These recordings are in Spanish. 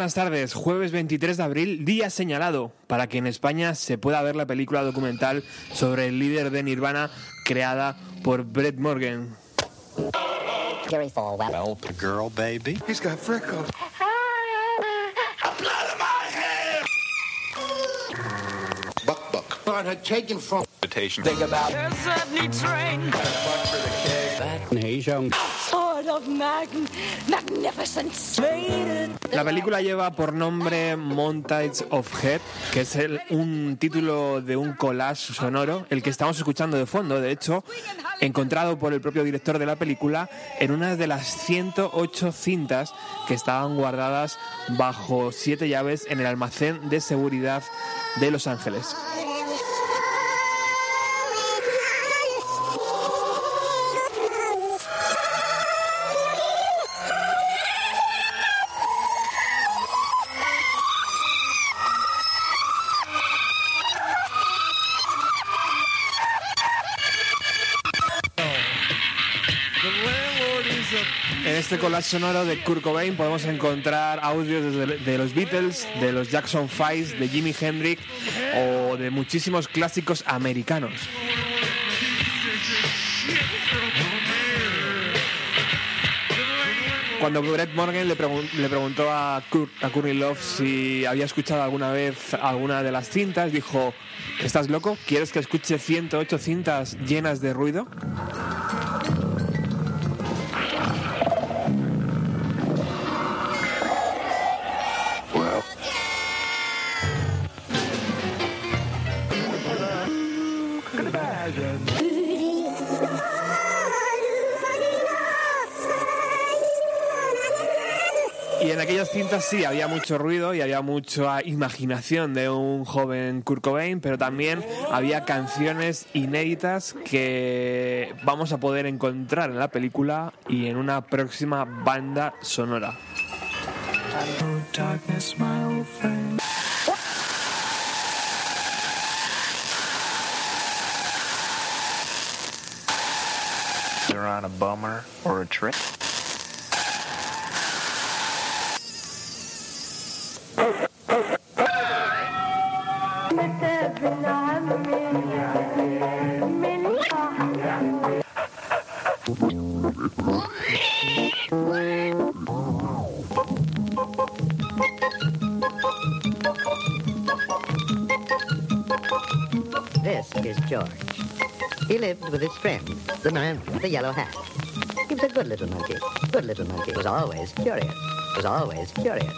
buenas tardes. Jueves 23 de abril, día señalado para que en España se pueda ver la película documental sobre el líder de Nirvana creada por Brett Morgan. Gary Falwell. Well, the girl, baby. He's got freckles. Buck buck. on her taken from Invitation. think about Sword of mag- magnificence. La película lleva por nombre Montage of Head, que es el- un título de un collage sonoro, el que estamos escuchando de fondo, de hecho, encontrado por el propio director de la película en una de las 108 cintas que estaban guardadas bajo siete llaves en el almacén de seguridad de Los Ángeles. Sonoro de Kurt Cobain podemos encontrar audios de, los Beatles, de los Jackson Five, de Jimi Hendrix o de muchísimos clásicos americanos. Cuando Brett Morgan le, pregun- le preguntó a, Kurt, a Courtney Love si había escuchado alguna vez alguna de las cintas, dijo, ¿estás loco? ¿Quieres que escuche 108 cintas llenas de ruido? Aquellas cintas sí había mucho ruido y había mucha imaginación de un joven Kurt Cobain, pero también había canciones inéditas que vamos a poder encontrar en la película y en una próxima banda sonora. On a bummer or a trip. Man the yellow hat. He was a good little monkey. Good little monkey. Was always curious. Was always curious.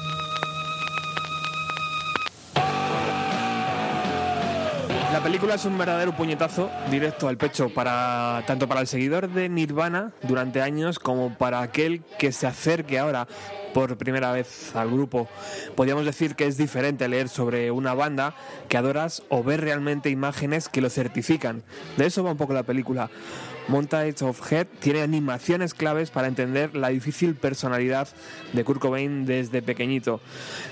La película es un verdadero puñetazo directo al pecho para tanto para el seguidor de Nirvana durante años como para aquel que se acerque ahora por primera vez al grupo. Podríamos decir que es diferente leer sobre una banda que adoras o ver realmente imágenes que lo certifican. De eso va un poco la película. Montage of Head tiene animaciones claves para entender la difícil personalidad de Kurt Cobain desde pequeño.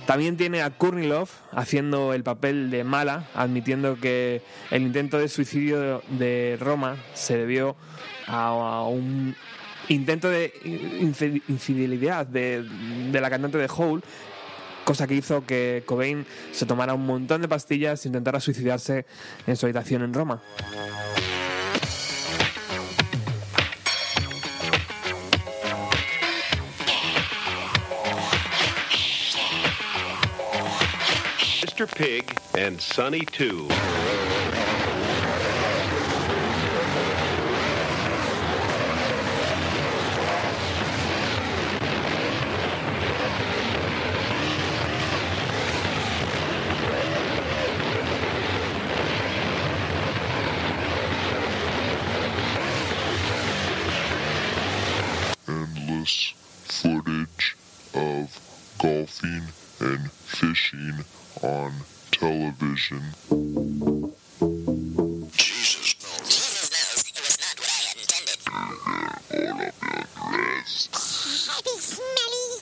También tiene a Courtney Love haciendo el papel de mala, admitiendo que el intento de suicidio de Roma se debió a, un intento de infi- infidelidad de, de la cantante de Hole, cosa que hizo que Cobain se tomara un montón de pastillas e intentara suicidarse en su habitación en Roma. Mr. Pig and Sonny too. Endless footage of golfing and fishing on television. Jesus.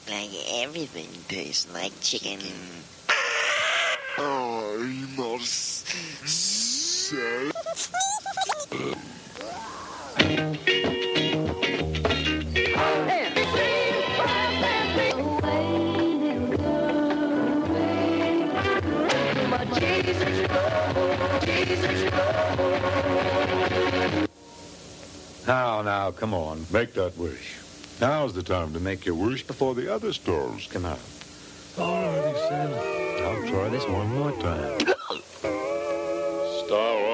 Like everything tastes like chicken. Oh, I'm all s- sad. Now, now, come on. Make that wish. Now's the time to make your wish before the other stars come out. All righty, Sam. I'll try this one more time. Starlight,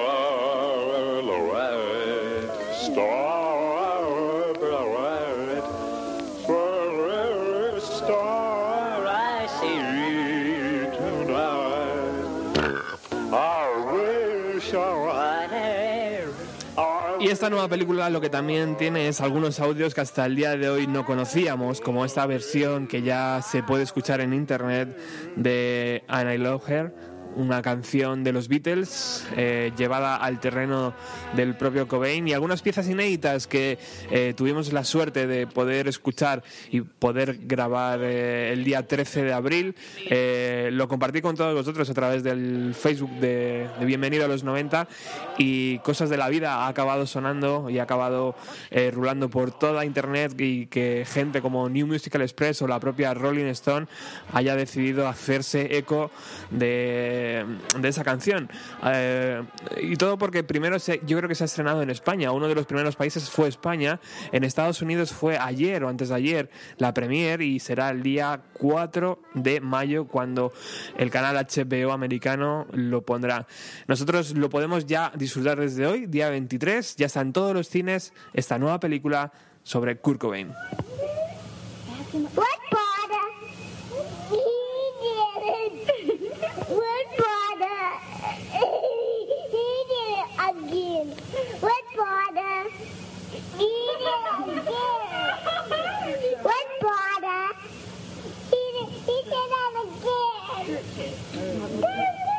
esta nueva película lo que también tiene es algunos audios que hasta el día de hoy no conocíamos, como esta versión que ya se puede escuchar en internet de And I Love Her, una canción de los Beatles eh, llevada al terreno del propio Cobain y algunas piezas inéditas que eh, tuvimos la suerte de poder escuchar y poder grabar eh, el día 13 de abril. Lo compartí con todos vosotros a través del Facebook de, Bienvenido a los 90 y Cosas de la Vida ha acabado sonando y ha acabado rulando por toda internet y que gente como New Musical Express o la propia Rolling Stone haya decidido hacerse eco de, de esa canción. Eh, y todo porque primero se- yo creo que se ha estrenado en España. Uno de los primeros países fue España. En Estados Unidos fue ayer o antes de ayer la premier y será el día 4 de mayo cuando el canal HBO americano lo pondrá. Nosotros lo podemos ya disfrutar desde hoy, día 23. Ya está en todos los cines esta nueva película sobre Kurt Cobain. again with water. Eat it again with water. Eat it, eat it again.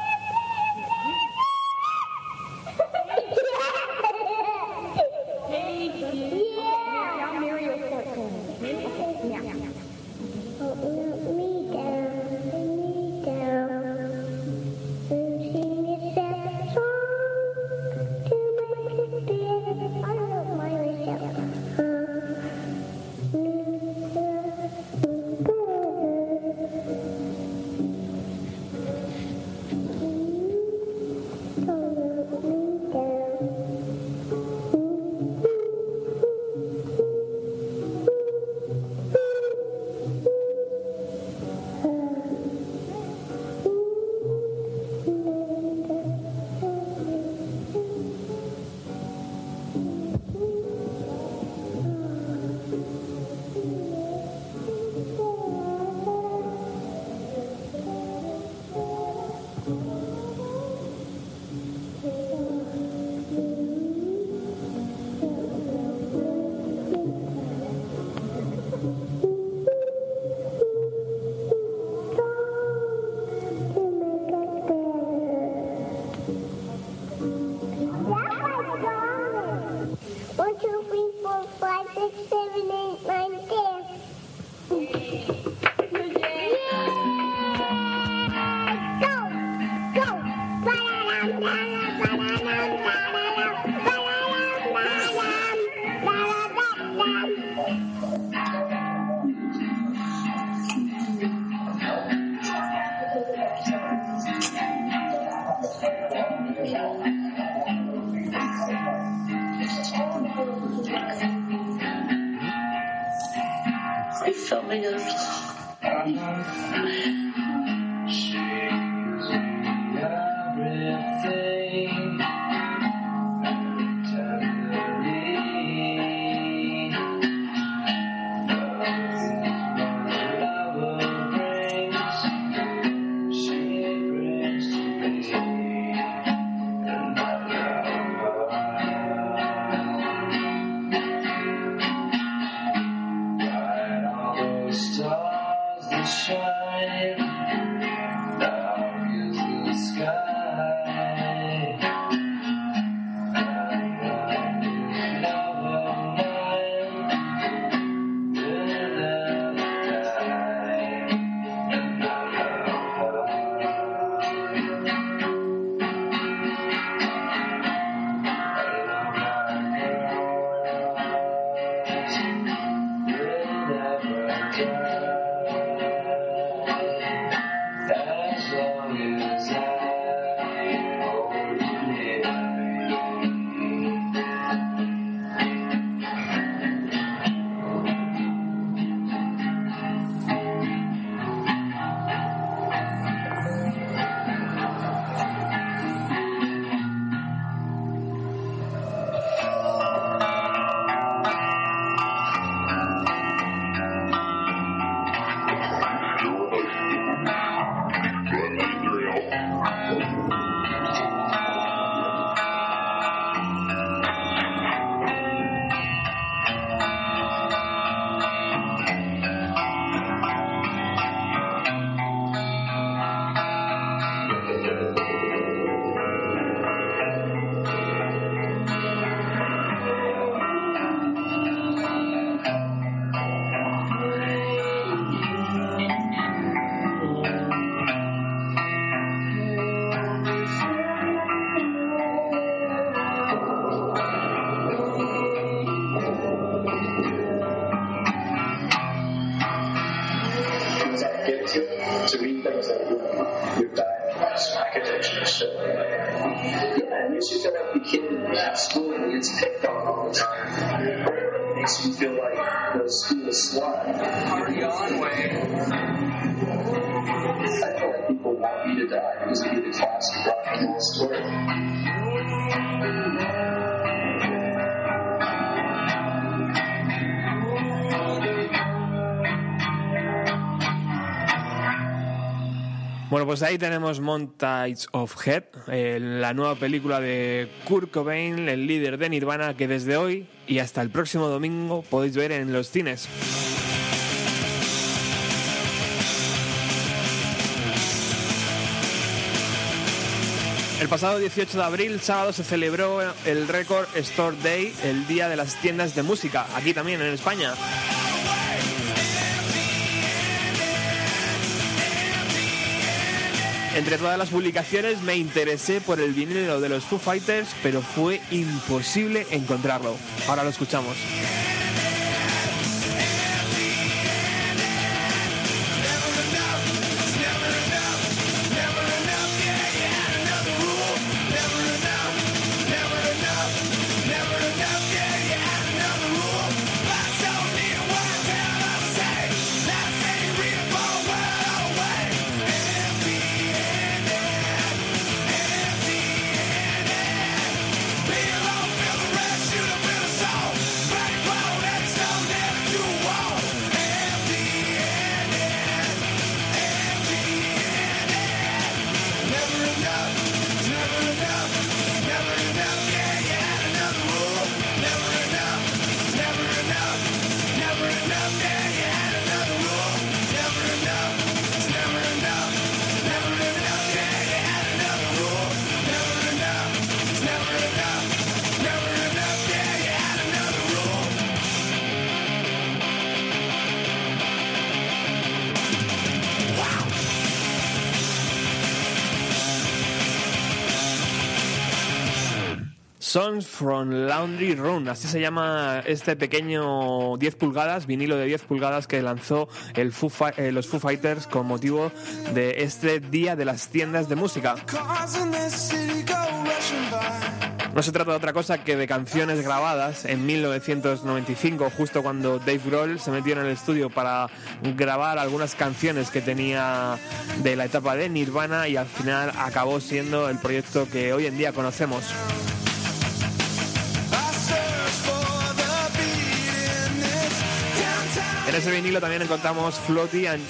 Pues ahí tenemos Montage of Head, eh, la nueva película de Kurt Cobain, el líder de Nirvana, que desde hoy y hasta el próximo domingo podéis ver en los cines. El pasado 18 de abril, sábado, se celebró el Record Store Day, el día de las tiendas de música, aquí también en España. Entre todas las publicaciones me interesé por el vinilo de los Foo Fighters, pero fue imposible encontrarlo. Ahora lo escuchamos. Songs from Laundry Room, así se llama este pequeño 10 pulgadas, vinilo de 10 pulgadas que lanzó el Foo eh, los Foo Fighters con motivo de este día de las tiendas de música. No se trata de otra cosa que de canciones grabadas en 1995, justo cuando Dave Grohl se metió en el estudio para grabar algunas canciones que tenía de la etapa de Nirvana y al final acabó siendo el proyecto que hoy en día conocemos. En ese vinilo también encontramos Floaty and,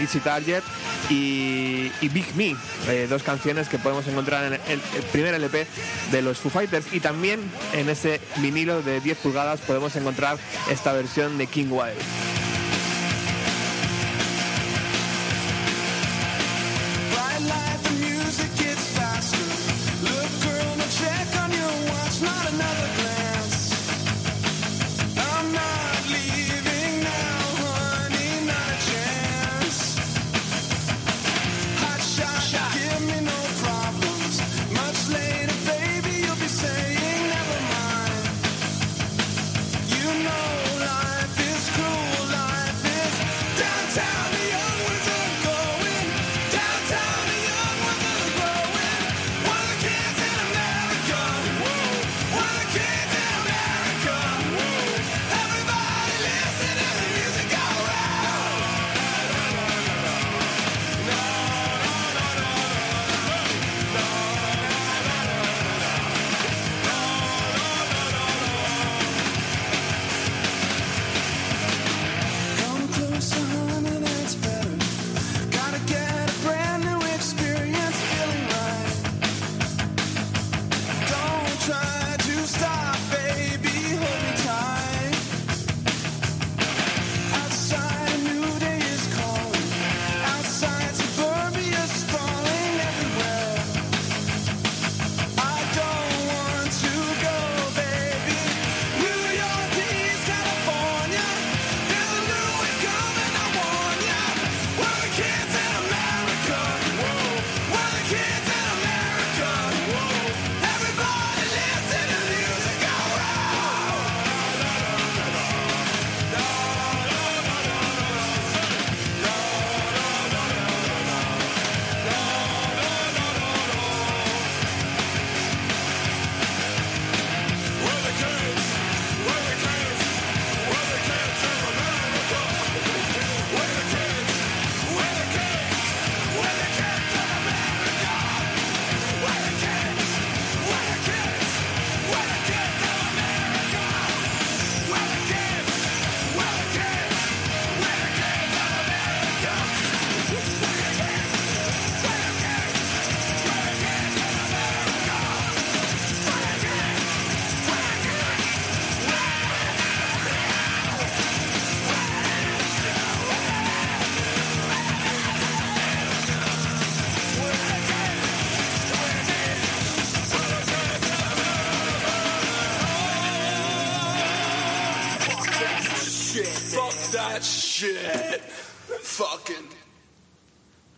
Easy Target y, y Big Me, eh, dos canciones que podemos encontrar en el, el primer LP de los Foo Fighters. Y también en ese vinilo de 10 pulgadas podemos encontrar esta versión de King Wild.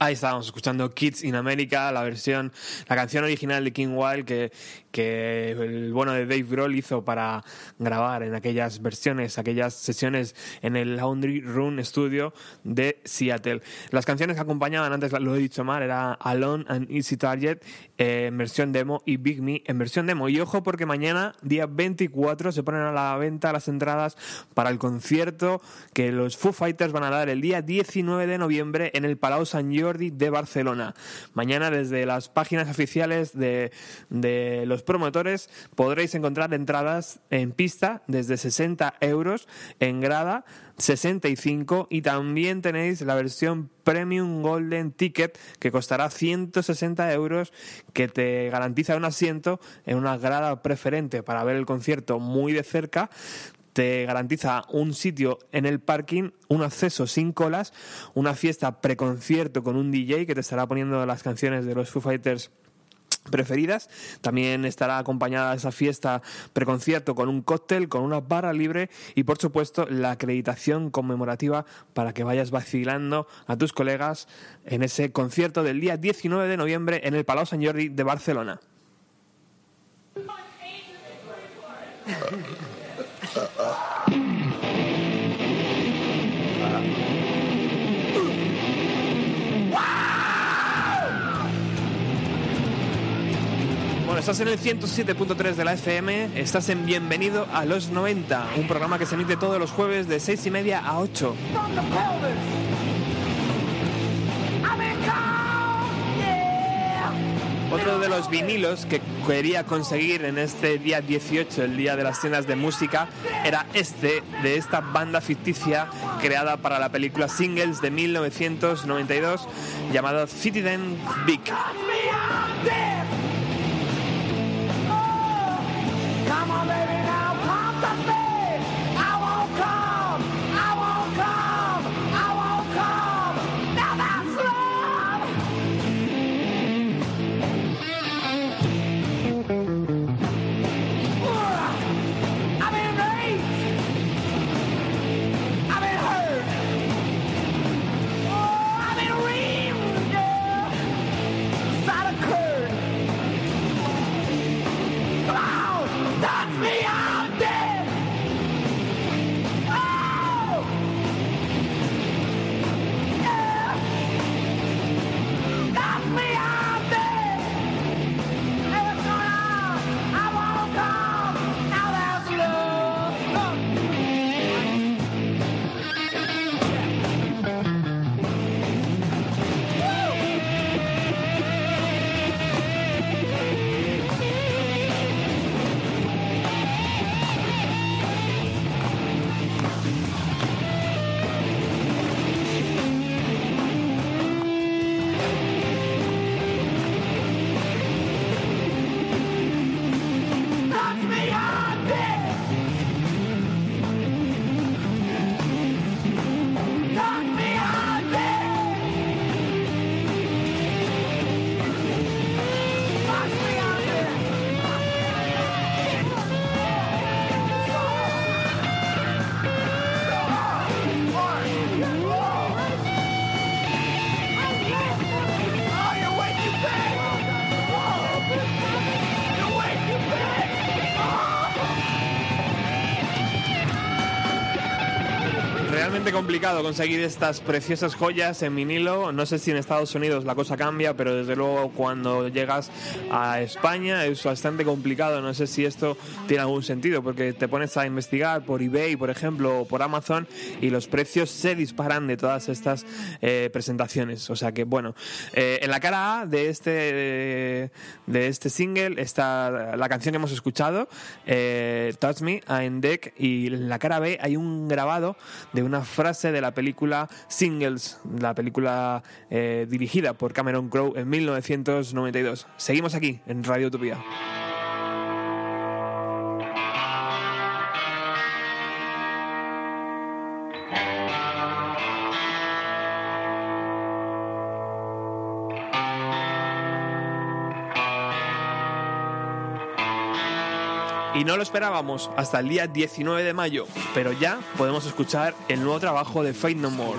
Ahí estábamos escuchando Kids in America, la versión, la canción original de King Wild que, que el bueno de Dave Grohl hizo para grabar en aquellas versiones, aquellas sesiones en el Laundry Room Studio de Seattle. Las canciones que acompañaban, antes lo he dicho mal, era Alone and Easy Target eh, en versión demo y Big Me en versión demo. Y ojo porque mañana, día 24, se ponen a la venta las entradas para el concierto que los Foo Fighters van a dar el día 19 de noviembre en el Palau Sant Jordi de Barcelona. Mañana desde las páginas oficiales de, de los promotores podréis encontrar entradas en pista desde 60 euros, en grada 65 y también tenéis la versión Premium Golden Ticket que costará 160 euros que te garantiza un asiento en una grada preferente para ver el concierto muy de cerca. Te garantiza un sitio en el parking, un acceso sin colas, una fiesta preconcierto con un DJ que te estará poniendo las canciones de los Foo Fighters preferidas. También estará acompañada esa fiesta preconcierto con un cóctel, con una barra libre y por supuesto la acreditación conmemorativa para que vayas vacilando a tus colegas en ese concierto del día 19 de noviembre en el Palau Sant Jordi de Barcelona. Bueno, Estás en el 107.3 de la FM, estás en Bienvenido a los 90, un programa que se emite todos los jueves de 6 y media a 8. Otro de los vinilos que quería conseguir en este día 18, el día de las cenas de música, era este, de esta banda ficticia creada para la película Singles de 1992, llamado Citizen Big. Complicado conseguir estas preciosas joyas en vinilo. No sé si en Estados Unidos la cosa cambia, pero desde luego cuando llegas a España es bastante complicado. No sé si esto tiene algún sentido, porque te pones a investigar por eBay, por ejemplo, o por Amazon, y los precios se disparan de todas estas eh, presentaciones. O sea que, bueno, eh, en la cara A de este, de este single está la canción que hemos escuchado, eh, Touch Me, en Deck, y en la cara B hay un grabado de una frase de la película Singles, la película eh, dirigida por Cameron Crowe en 1992. Seguimos aquí en Radio Utopía. Y no lo esperábamos hasta el día 19 de mayo, pero ya podemos escuchar el nuevo trabajo de Fate No More.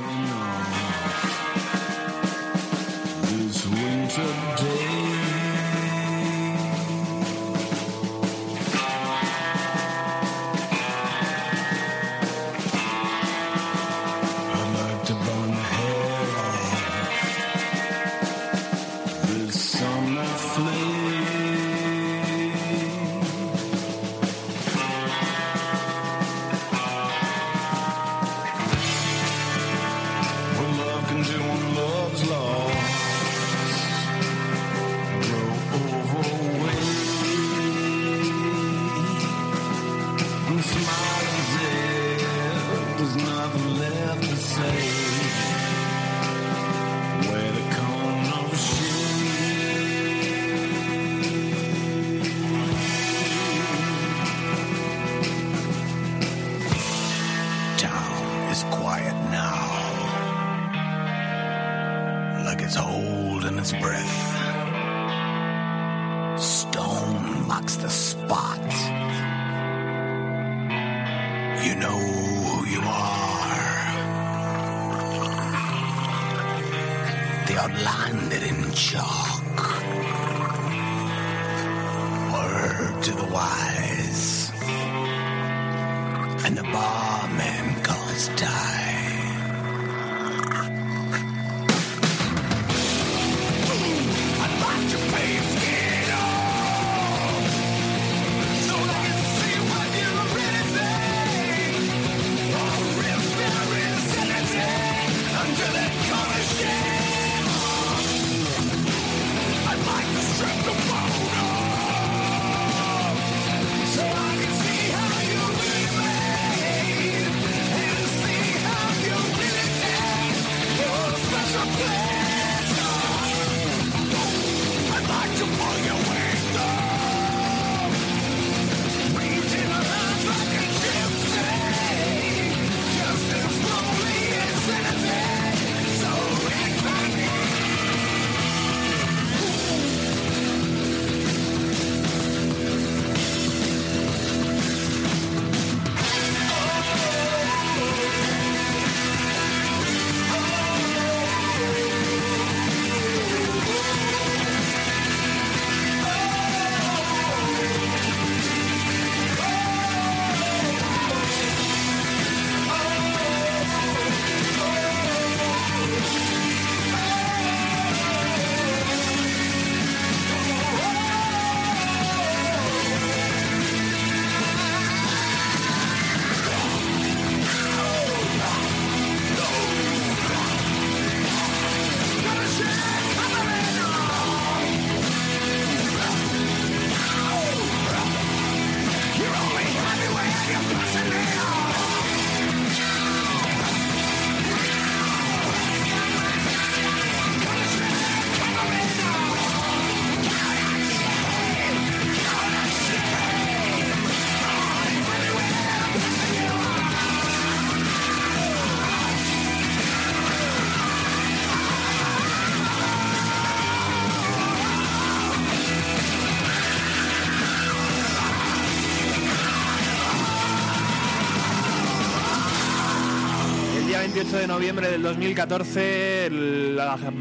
Noviembre del 2014, la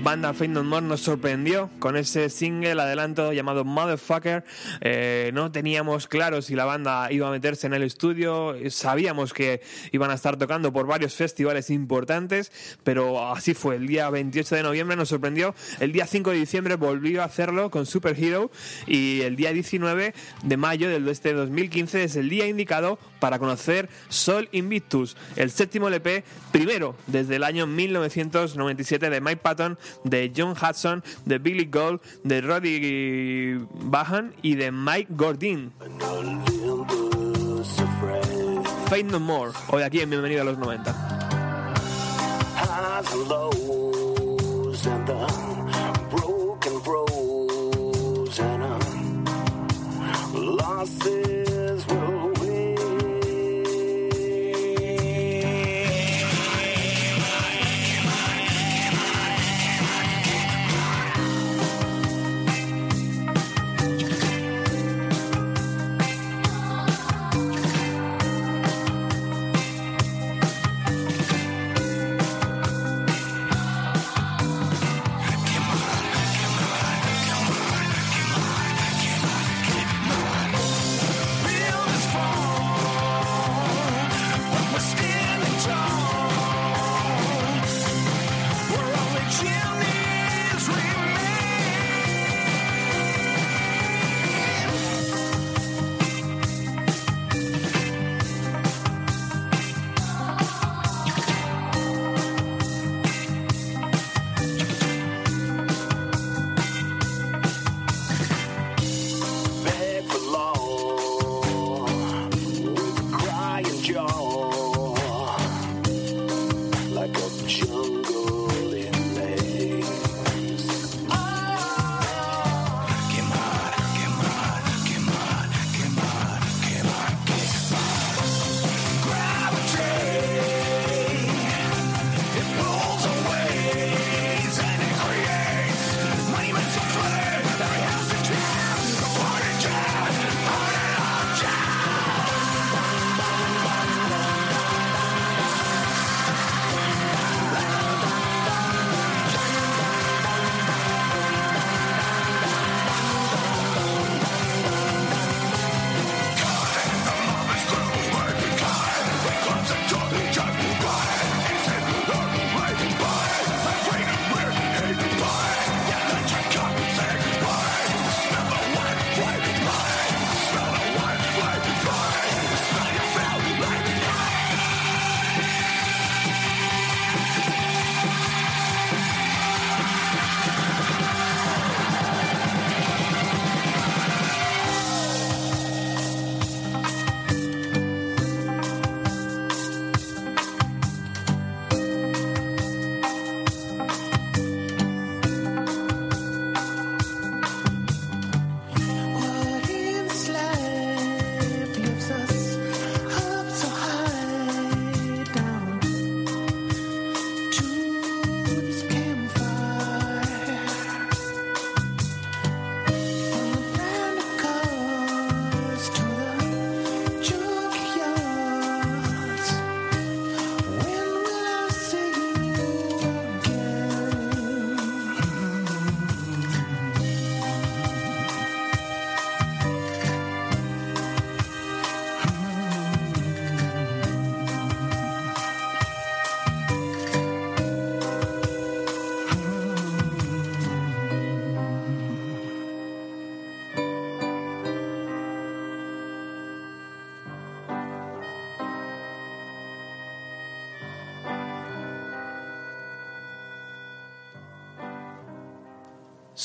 banda Fate No More nos sorprendió con ese single adelanto llamado Motherfucker. Eh, no teníamos claro si la banda iba a meterse en el estudio, sabíamos que iban a estar tocando por varios festivales importantes, pero así fue. El día 28 de noviembre nos sorprendió. El día 5 de diciembre volvió a hacerlo con Super Hero y el día 19 de mayo del este 2015 es el día indicado para conocer Sol Invictus, el séptimo LP primero desde el año 1997 de Mike Patton, de John Hudson, de Billy Gold, de Roddy Bahan y de Mike Gordin. Fate No More, hoy aquí en Bienvenido a los 90. highs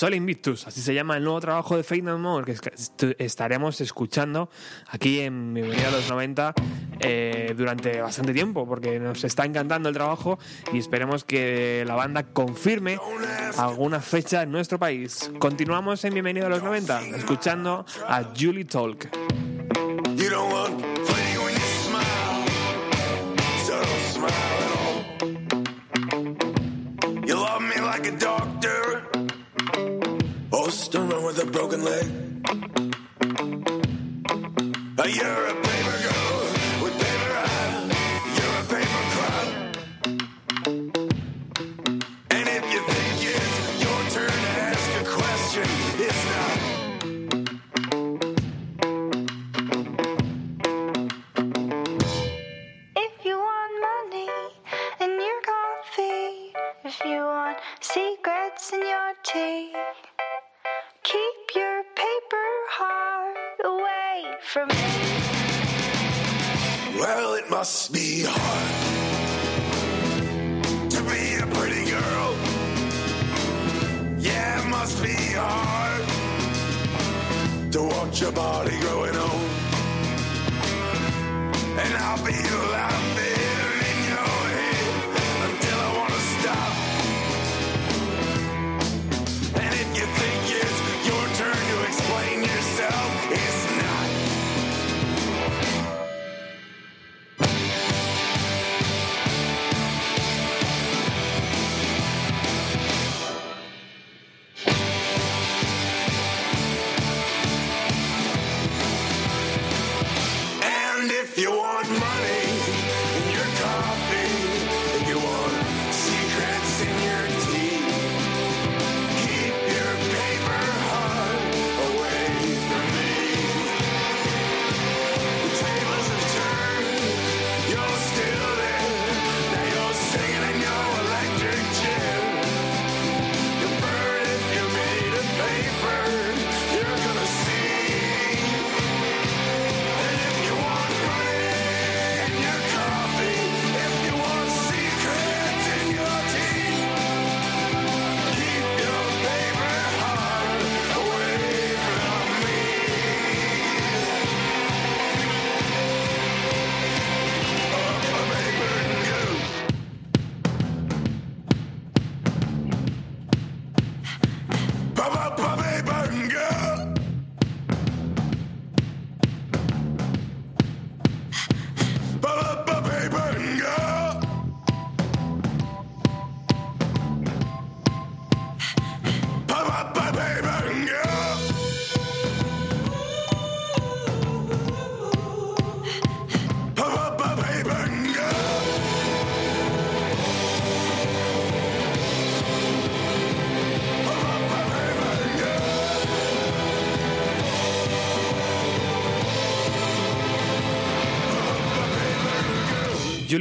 Sol Invictus, así se llama el nuevo trabajo de Fate No More, que estaremos escuchando aquí en Bienvenida a los 90 eh, durante bastante tiempo, porque nos está encantando el trabajo y esperemos que la banda confirme alguna fecha en nuestro país. Continuamos en Bienvenido a los 90, escuchando a Julie Talk.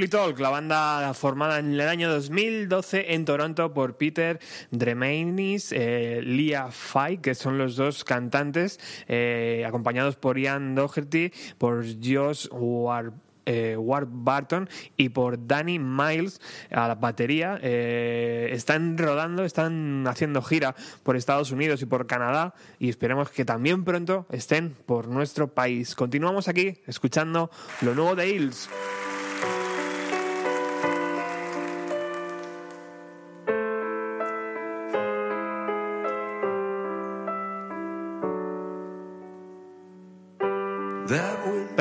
Julie Talk, la banda formada en el año 2012 en Toronto por Peter Dremainis, eh, Leah Fay, que son los dos cantantes, eh, acompañados por Ian Doherty, por Josh War eh, Warburton y por Danny Miles a la batería. Eh, están rodando, están haciendo gira por Estados Unidos y por Canadá y esperemos que también pronto estén por nuestro país. Continuamos aquí escuchando lo nuevo de Hills.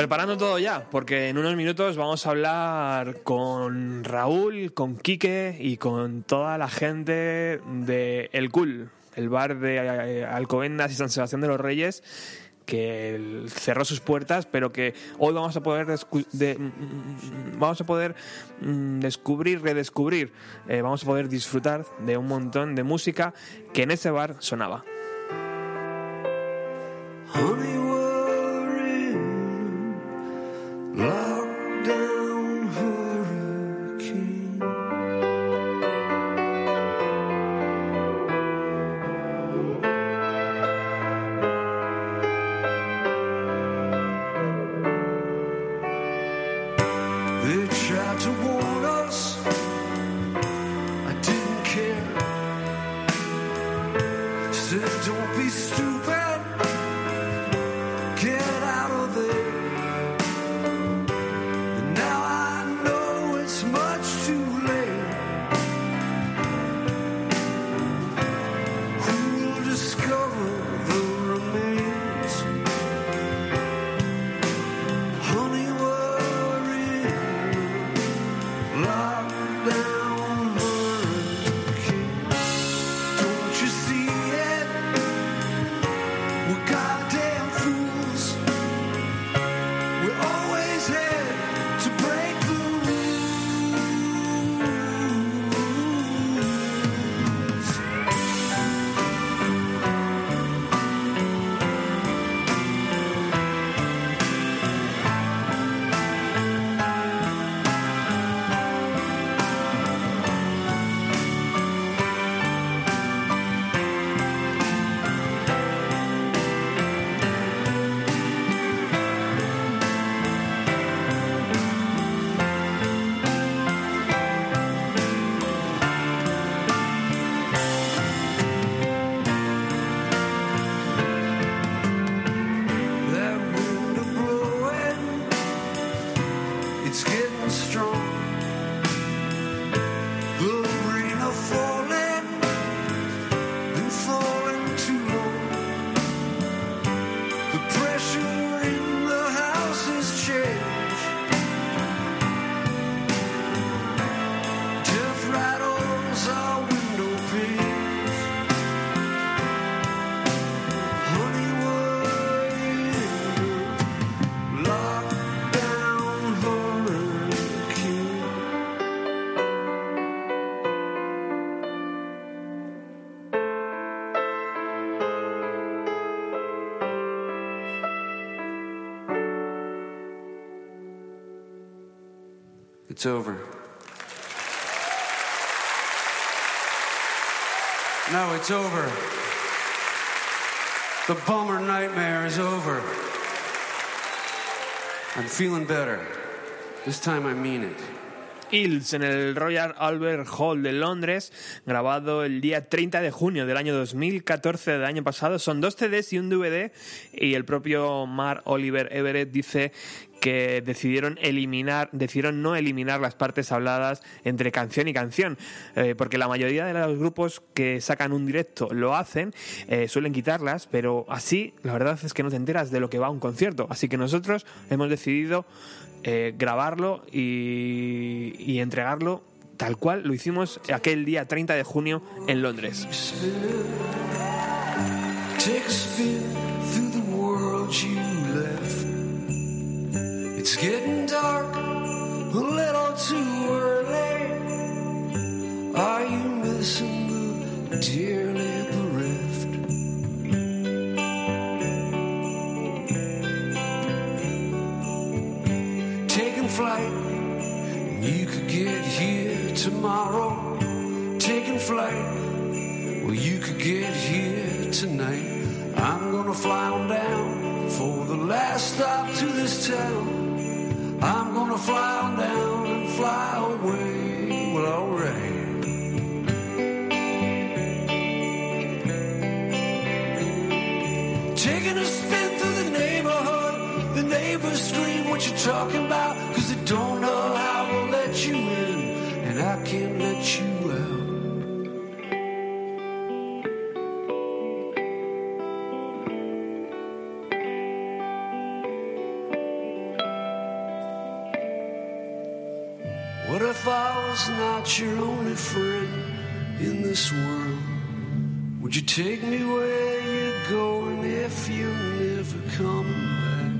Preparando todo ya, porque en unos minutos vamos a hablar con Raúl, con Quique y con toda la gente de El Cool, el bar de eh, Alcobendas y San Sebastián de los Reyes, que cerró sus puertas, pero que hoy vamos a poder mm, poder mm, descubrir, redescubrir, eh, vamos a poder disfrutar de un montón de música que en ese bar sonaba. It's over. No, it's over. The bummer nightmare is over. I'm feeling better. This time I mean it. Hills en el Royal Albert Hall de Londres, grabado el día 30 de junio del año 2014 del año pasado. Son dos CDs y un DVD y el propio Mark Oliver Everett dice que decidieron eliminar, decidieron no eliminar las partes habladas entre canción y canción, eh, porque la mayoría de los grupos que sacan un directo lo hacen, eh, suelen quitarlas, pero así la verdad es que no te enteras de lo que va a un concierto. Así que nosotros hemos decidido eh, grabarlo y, y entregarlo tal cual lo hicimos aquel día 30 de junio en Londres. It's getting dark, a little too early. Are you missing the dearly bereft? Taking flight, you could get here tomorrow. Taking flight. Well, you could get here tonight. I'm gonna fly on down for the last stop to this town. I'm gonna fly down and fly away. Well, alright. Taking a spin through the neighborhood. The neighbors scream what you talking about. Cause they don't know how to let you in. Take me where you're going if you're never coming back?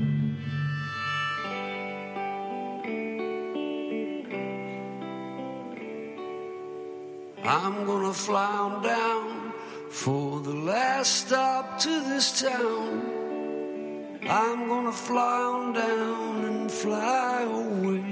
I'm gonna fly on down for the last stop to this town. I'm gonna fly on down and fly away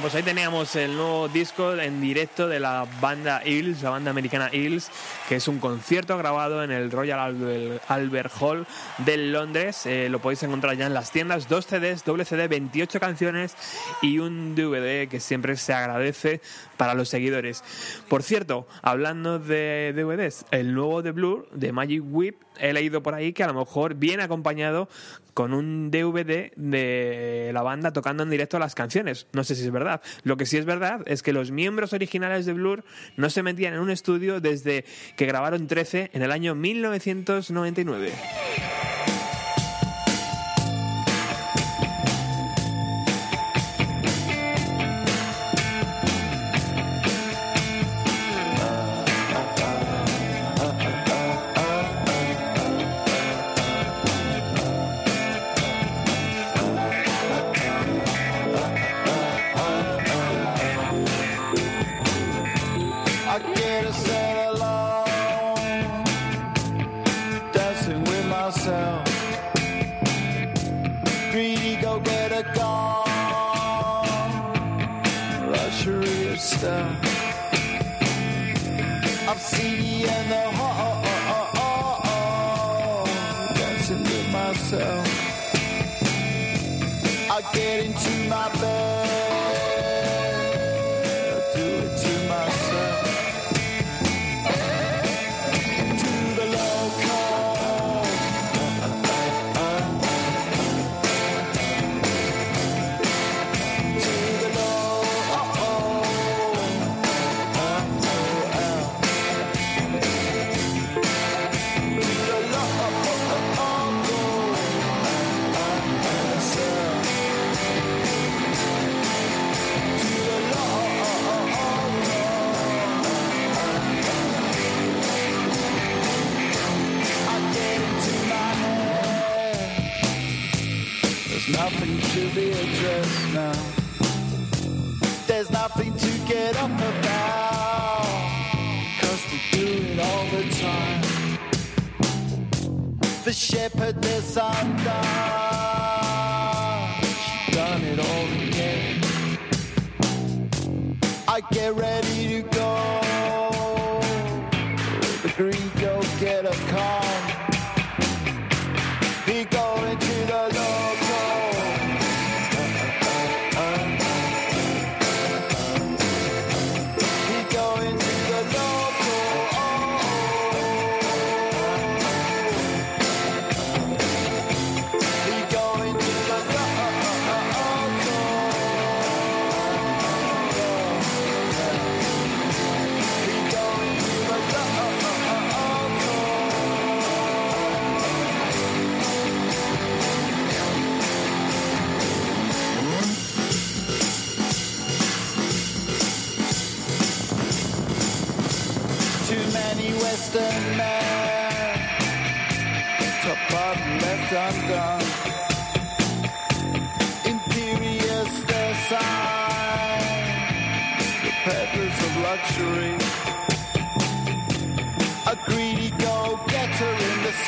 Pues ahí teníamos el nuevo disco en directo de la banda Hills, la banda americana Hills, que es un concierto grabado en el Royal Albert- Albert Hall de Londres. Eh, lo podéis encontrar ya en las tiendas, dos CDs, doble CD, 28 canciones y un DVD que siempre se agradece para los seguidores. Por cierto, hablando de DVDs, el nuevo de Blur, de Magic Whip, he leído por ahí que a lo mejor viene acompañado con un DVD de la banda tocando en directo las canciones. No sé si es verdad. Lo que sí es verdad es que los miembros originales de Blur no se metían en un estudio desde que grabaron 13 en el año 1999.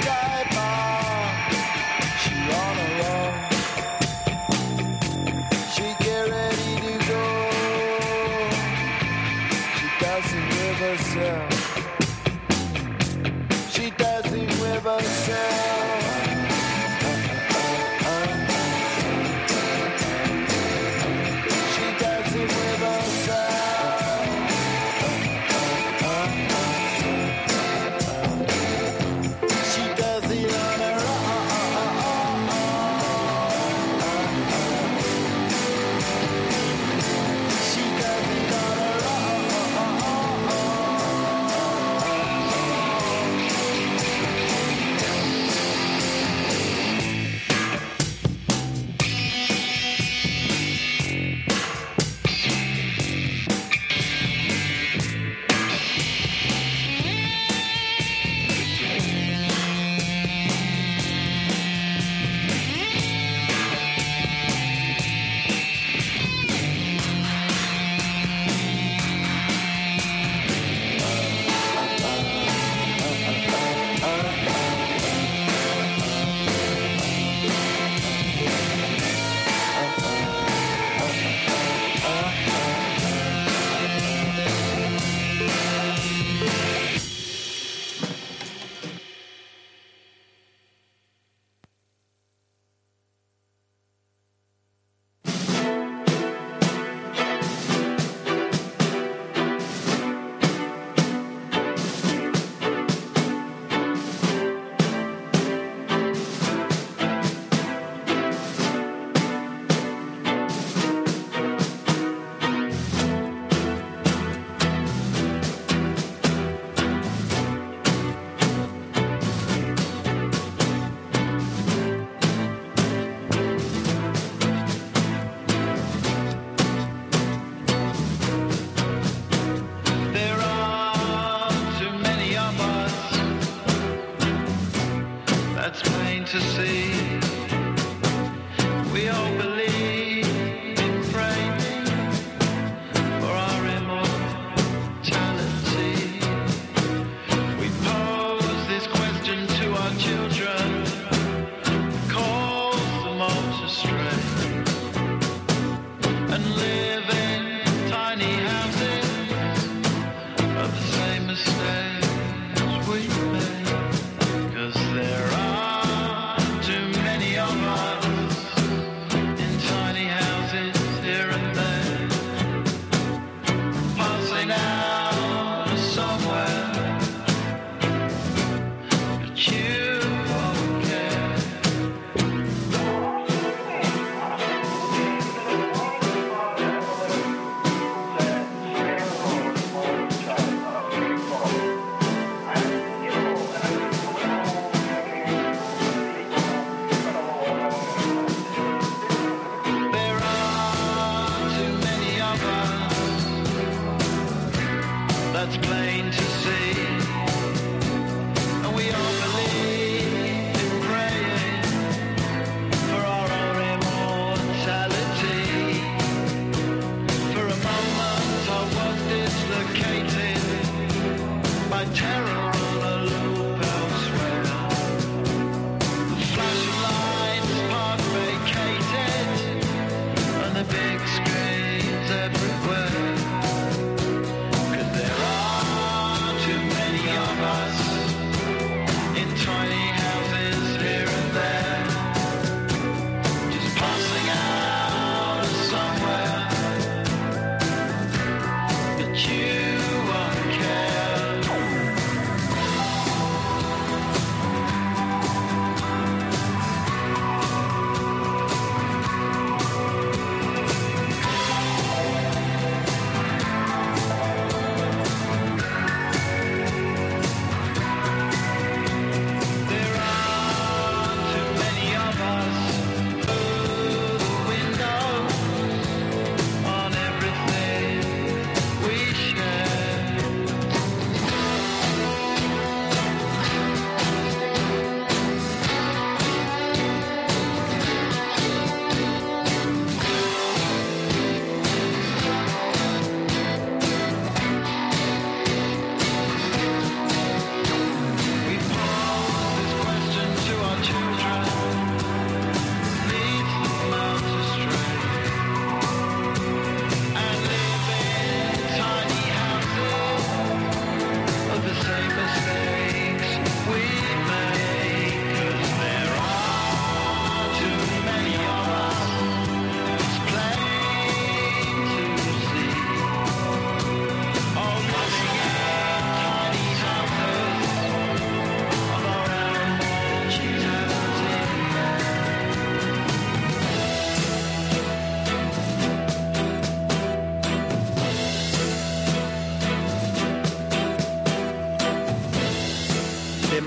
Sky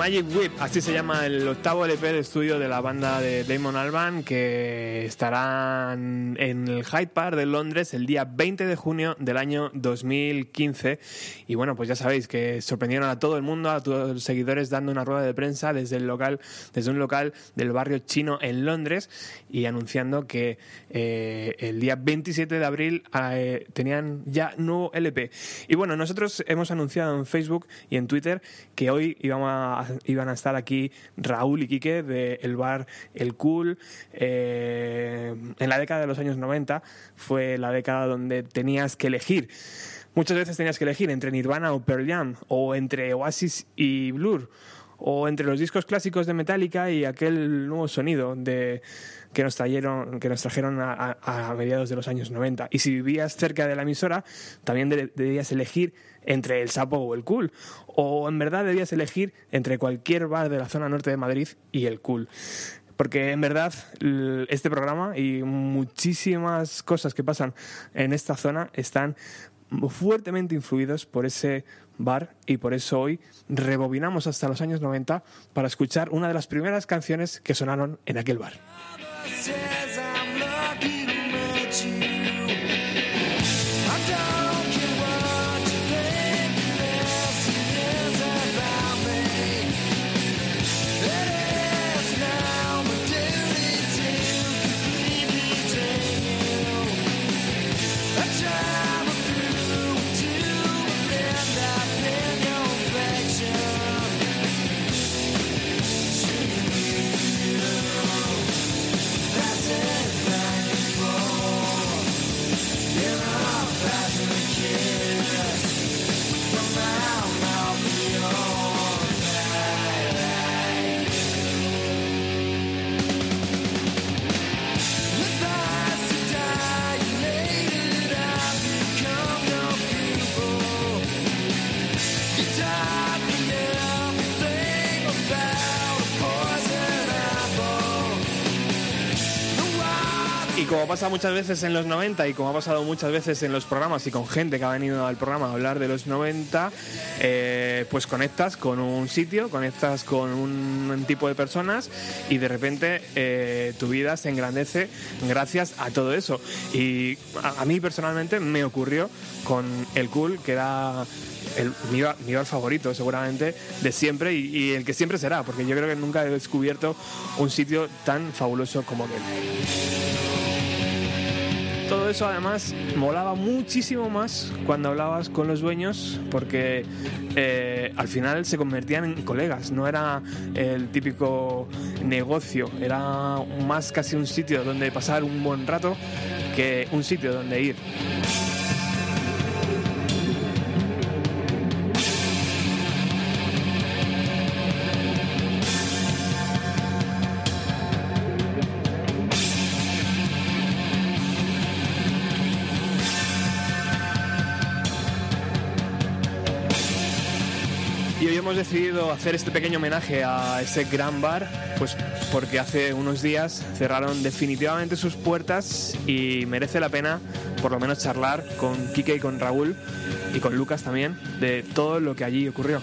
Magic Whip, así se llama el octavo LP de estudio de la banda de Damon Alban, que estarán en el Hyde Park de Londres el día 20 de junio del año 2015. Y bueno, pues ya sabéis que sorprendieron a todo el mundo, a todos los seguidores, dando una rueda de prensa desde el local, desde un local del barrio chino en Londres y anunciando que eh, el día 27 de abril eh, tenían ya nuevo LP. Y bueno, nosotros hemos anunciado en Facebook y en Twitter que hoy íbamos a- iban a estar aquí Raúl y Quique del bar El Cool. Eh, en la década de los años 90 fue la década donde tenías que elegir. Muchas veces tenías que elegir entre Nirvana o Pearl Jam, o entre Oasis y Blur, o entre los discos clásicos de Metallica y aquel nuevo sonido de, que, nos trajeron, que nos trajeron a, a- mediados de los años 90. Y si vivías cerca de la emisora, también de- debías elegir entre el Sapo o el Cool. O en verdad debías elegir entre cualquier bar de la zona norte de Madrid y el Cool. Porque en verdad este programa y muchísimas cosas que pasan en esta zona están fuertemente influidos por ese bar y por eso hoy rebobinamos hasta los años 90 para escuchar una de las primeras canciones que sonaron en aquel bar. Says I'm como pasa muchas veces en los 90 y como ha pasado muchas veces en los programas y con gente que ha venido al programa a hablar de los 90, eh, pues conectas con un sitio, conectas con un tipo de personas y de repente eh, tu vida se engrandece gracias a todo eso. Y a, mí personalmente me ocurrió con el cool, que era mi bar favorito seguramente de siempre y, y el que siempre será, porque yo creo que nunca he descubierto un sitio tan fabuloso como aquel. Todo eso además molaba muchísimo más cuando hablabas con los dueños porque eh, al final se convertían en colegas, no era el típico negocio, era más casi un sitio donde pasar un buen rato que un sitio donde ir. Hemos decidido hacer este pequeño homenaje a ese gran bar, pues porque hace unos días cerraron definitivamente sus puertas y merece la pena por lo menos charlar con Quique y con Raúl y con Lucas también de todo lo que allí ocurrió.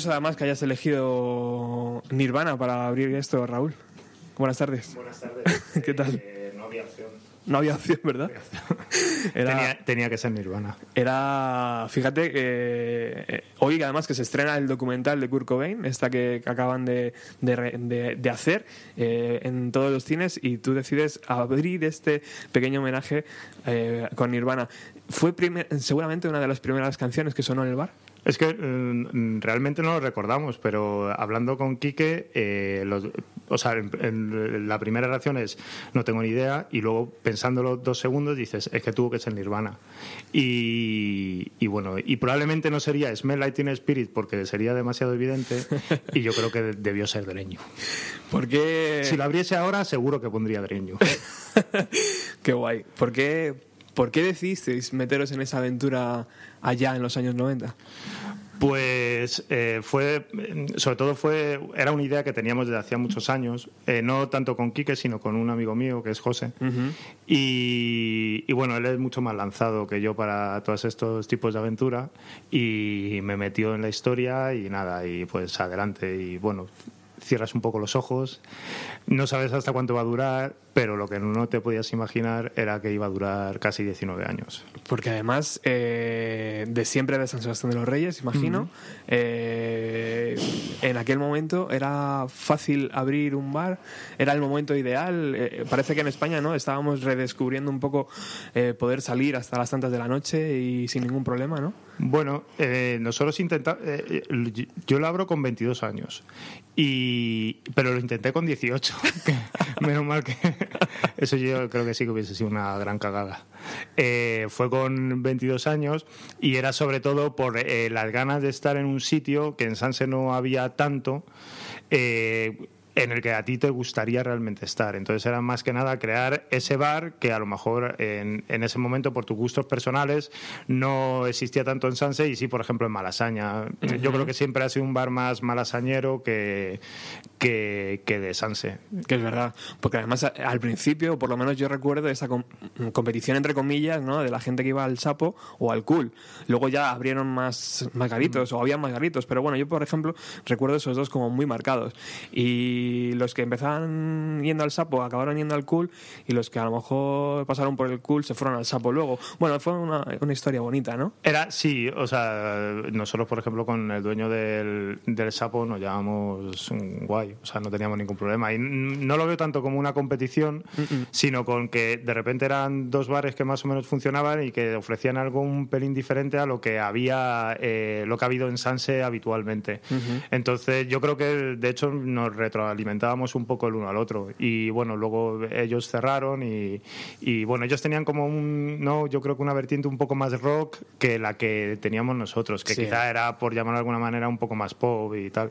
Curioso además que hayas elegido Nirvana para abrir esto, Raúl. Buenas tardes. Buenas tardes. ¿Qué tal? Eh, no había opción. no había opción, ¿verdad? Era, Tenía, tenía que ser Nirvana. era fíjate, que eh, hoy además que se estrena el documental de Kurt Cobain, esta que, acaban de, de de- de hacer eh, en todos los cines y tú decides abrir este pequeño homenaje eh, con Nirvana. Fue primer- seguramente una de las primeras canciones que sonó en el bar. Es que mm, realmente no lo recordamos, pero hablando con Quique, eh, los- o sea, en- en- la primera reacción es no tengo ni idea, y luego pensándolo dos segundos dices es que tuvo que ser Nirvana. Y, y bueno, y probablemente no sería Smell Teen Spirit porque sería demasiado evidente, y yo creo que debió ser Dreño. Porque Si lo abriese ahora, seguro que pondría Dreño. Qué guay. ¿Por qué, ¿Por qué decidisteis meteros en esa aventura allá en los años 90? Pues eh, fue, sobre todo fue, era una idea que teníamos desde hacía muchos años, eh, no tanto con Quique, sino con un amigo mío que es José. Y, y bueno, él es mucho más lanzado que yo para todos estos tipos de aventura y me metió en la historia y nada, y pues adelante. Y bueno, cierras un poco los ojos, no sabes hasta cuánto va a durar, pero lo que no te podías imaginar era que iba a durar casi 19 años. Porque además, eh, de siempre de San Sebastián de los Reyes, imagino, eh, en aquel momento era fácil abrir un bar, era el momento ideal. eh, parece que en España no estábamos redescubriendo un poco poder salir hasta las tantas de la noche y sin ningún problema, ¿no? Bueno, eh, nosotros intentamos. yo lo abro con 22 años, y, pero lo intenté con 18. que menos mal que. Eso yo creo que sí que hubiese sido una gran cagada. Eh, fue con 22 años y era sobre todo por eh, las ganas de estar en un sitio que en Sanse no había tanto. eh, en el que a ti te gustaría realmente estar. Entonces era más que nada crear ese bar que a lo mejor en, en ese momento por tus gustos personales no existía tanto en Sanse y sí, por ejemplo, en Malasaña. Yo creo que siempre ha sido un bar más malasañero que, que, que de Sanse. Que es verdad, porque además a- al principio, por lo menos yo recuerdo esa com- competición entre comillas, ¿no? De la gente que iba al sapo o al cool. Luego ya abrieron más, más garitos o había más garitos, pero bueno, yo por ejemplo recuerdo esos dos como muy marcados. Y los que empezaban yendo al sapo acabaron yendo al cool y los que a lo mejor pasaron por el cool se fueron al sapo luego. Bueno, fue una, una historia bonita, ¿no? Era, sí, o sea, nosotros, por ejemplo, con el dueño del, del sapo nos llamamos guay, o sea, no teníamos ningún problema. Y no lo veo tanto como una competición, sino con que de repente eran dos bares que más o menos funcionaban y que ofrecían algo un pelín diferente a lo que había, eh, lo que ha habido en Sanse habitualmente. Entonces, yo creo que de hecho nos retroalimentábamos un poco el uno al otro. Y bueno, luego ellos cerraron y, y, bueno, ellos tenían como un, no, yo creo que una vertiente un poco más rock que la que teníamos nosotros, que Sí. quizá era, por llamarlo de alguna manera, un poco más pop y tal.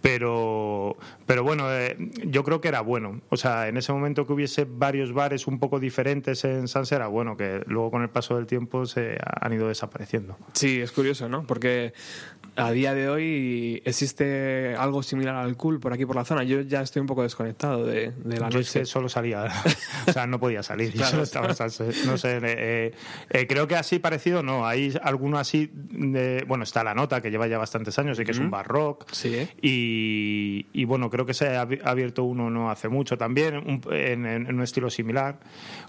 Pero, pero bueno, eh, yo creo que era bueno. O sea, en ese momento que hubiese varios bares un poco diferentes en Sanse era bueno, que luego con el paso del tiempo se han ido desapareciendo. Sí, es curioso, ¿no? Porque a día de hoy existe algo similar al cool por aquí por la zona. Yo ya estoy un poco desconectado de, de la Yo noche. que solo salía, o sea, no podía salir, yo Claro. solo estaba. No sé, eh, eh, creo que así parecido no, hay alguno así, de, bueno, está La Nota, que lleva ya bastantes años y que es un Ujú. bar rock, Sí. y, y bueno, creo que se ha abi- abierto uno no hace mucho también, un- en, en- en un estilo similar.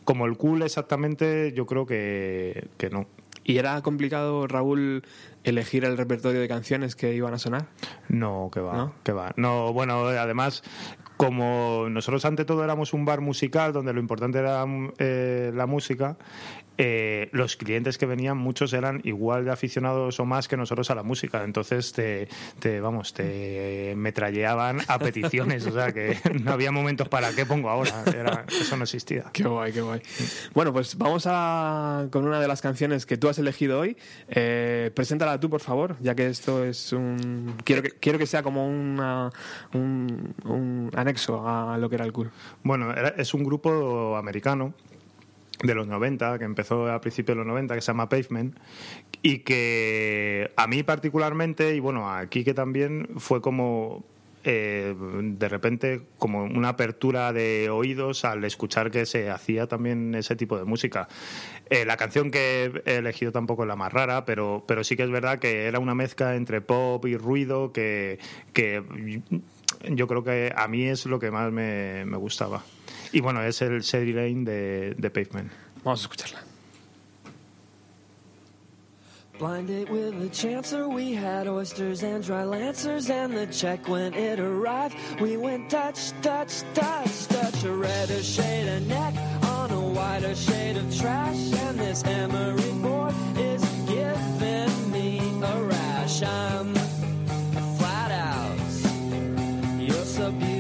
Como el cool exactamente, yo creo que, que no. ¿Y era complicado, Raúl, elegir el repertorio de canciones que iban a sonar? No, que va, ¿No? que va. No, bueno, además, como nosotros ante todo éramos un bar musical donde lo importante era eh, la música, eh, los clientes que venían, muchos eran igual de aficionados o más que nosotros a la música. Entonces, te, te vamos, te metralleaban a peticiones. o sea, que no había momentos para qué pongo ahora. Era- eso no existía. Qué guay, qué guay. Bueno, pues vamos a con una de las canciones que tú has elegido hoy. Eh, preséntala tú, por favor, ya que esto es un... Quiero que, quiero que sea como una, un, un anexo a lo que era el cool. Bueno, era- es un grupo americano de los 90, que empezó a principios de los 90, que se llama Pavement, y que a mí particularmente, y bueno, aquí que también fue como eh, de repente como una apertura de oídos al escuchar que se hacía también ese tipo de música. Eh, la canción que he elegido tampoco es la más rara, pero, pero sí que es verdad que era una mezcla entre pop y ruido que, que yo creo que a mí es lo que más me, me gustaba. Y bueno, es el Shady Lane de, de Pavement. Vamos a escucharla. Blind date with a chancer, we had oysters and dry lancers, and the check when it arrived, we went touch, touch, touch, touch. A redder shade of neck on a whiter shade of trash, and this emery board is giving me a rash. I'm flat out. You're so beautiful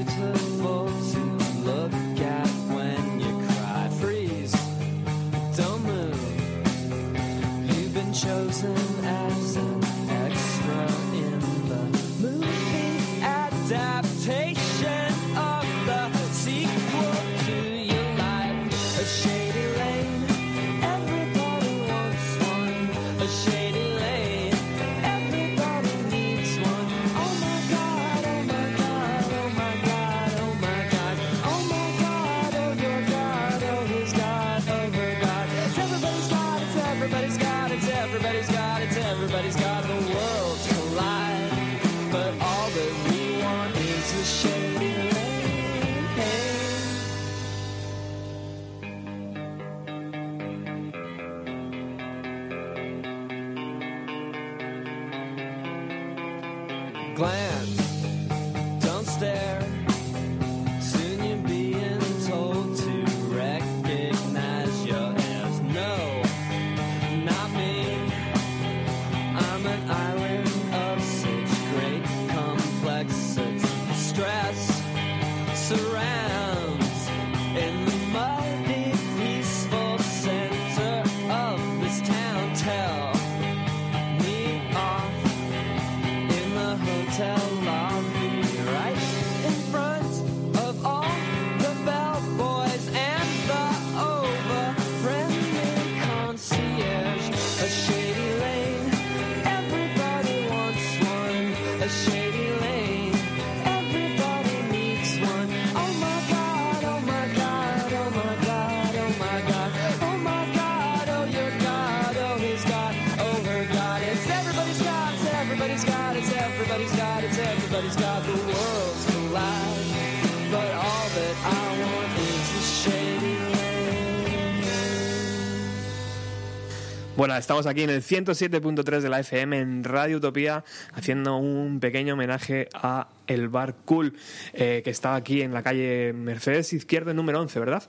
Bueno, estamos aquí en el 107.3 de la FM en Radio Utopía haciendo un pequeño homenaje a el bar Cool eh, que está aquí en la calle Mercedes Izquierda número 11, ¿verdad?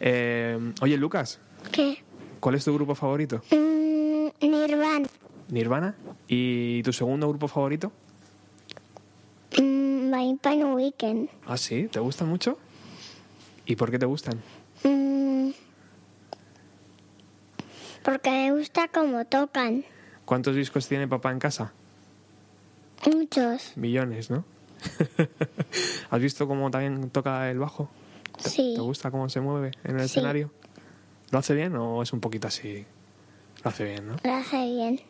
Eh, oye, Lucas, ¿Qué? ¿cuál es tu grupo favorito? Mm, Nirvana. Nirvana. ¿Y tu segundo grupo favorito? Mm, Vampire Weekend. Ah, sí, ¿te gustan mucho? ¿Y por qué te gustan? Mm, porque me gusta cómo tocan. ¿Cuántos discos tiene papá en casa? Muchos. Millones, ¿no? ¿Has visto cómo también toca el bajo? ¿Te, Sí. ¿Te gusta cómo se mueve en el Sí. escenario? ¿Lo hace bien o es un poquito así? Lo hace bien, ¿no? Lo hace bien.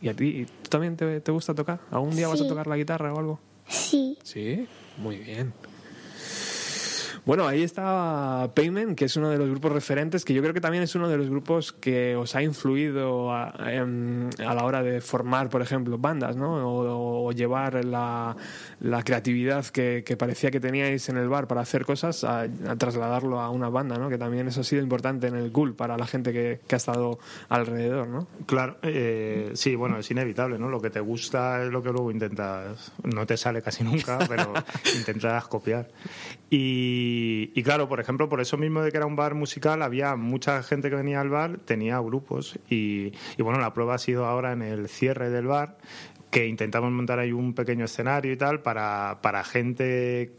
¿Y a ti también te, te gusta tocar? ¿Algún día vas a tocar la guitarra o algo? Sí. Sí, muy bien. Bueno, ahí está Payment, que es uno de los grupos referentes, que yo creo que también es uno de los grupos que os ha influido a, a la hora de formar, por ejemplo, bandas, ¿no? O, o llevar la, la creatividad que, que parecía que teníais en el bar para hacer cosas a, a trasladarlo a una banda, ¿no? Que también eso ha sido importante en el cool para la gente que, que ha estado alrededor, ¿no? Claro, eh, sí, bueno, es inevitable, ¿no? Lo que te gusta es lo que luego intentas, no te sale casi nunca, pero intentas copiar. Y, y claro, por ejemplo, por eso mismo de que era un bar musical, había mucha gente que venía al bar, tenía grupos y, y bueno, la prueba ha sido ahora en el cierre del bar, que intentamos montar ahí un pequeño escenario y tal para, para gente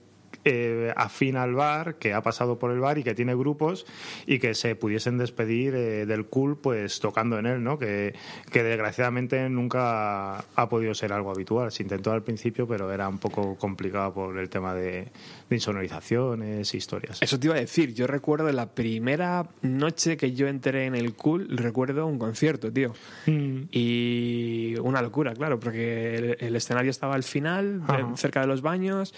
eh, afín al bar, que ha pasado por el bar y que tiene grupos y que se pudiesen despedir eh, del cool pues tocando en él, ¿no? Que, que desgraciadamente nunca ha podido ser algo habitual. Se intentó al principio, pero era un poco complicado por el tema de, de insonorizaciones historias. Eso te iba a decir, yo recuerdo la primera noche que yo entré en el cool, recuerdo un concierto, tío. Mm. Y una locura, claro, porque el, el escenario estaba al final, Ajá. cerca de los baños,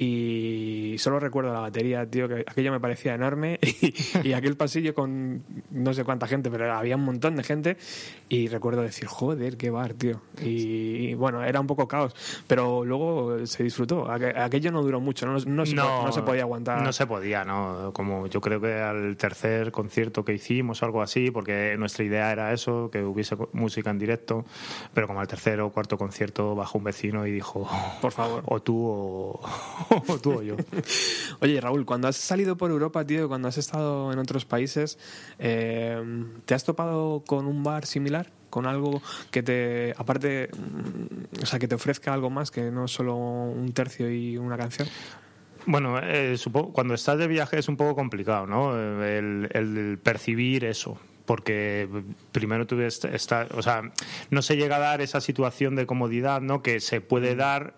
y solo recuerdo la batería, tío, que aquello me parecía enorme y, y aquel pasillo con no sé cuánta gente, pero había un montón de gente y recuerdo decir, joder, qué bar, tío. Y, bueno, era un poco caos, pero luego se disfrutó. Aqu- Aquello no duró mucho, no, no, se, po- no se podía aguantar. No se podía, ¿no? Como yo creo que al tercer concierto que hicimos, algo así, porque nuestra idea era eso, que hubiese música en directo, pero como al tercer o cuarto concierto bajó un vecino y dijo, por favor, o tú o tú o yo. Oye, Raúl, cuando has salido por Europa, tío, cuando has estado en otros países, eh, ¿te has topado con un bar similar? ¿Con algo que te, aparte, mm, o sea, que te ofrezca algo más que no solo un tercio y una canción? Bueno, eh, supongo, cuando estás de viaje es un poco complicado, ¿no? El, el percibir eso. Porque primero tú est- estás, o sea, no se llega a dar esa situación de comodidad, ¿no? Que se puede dar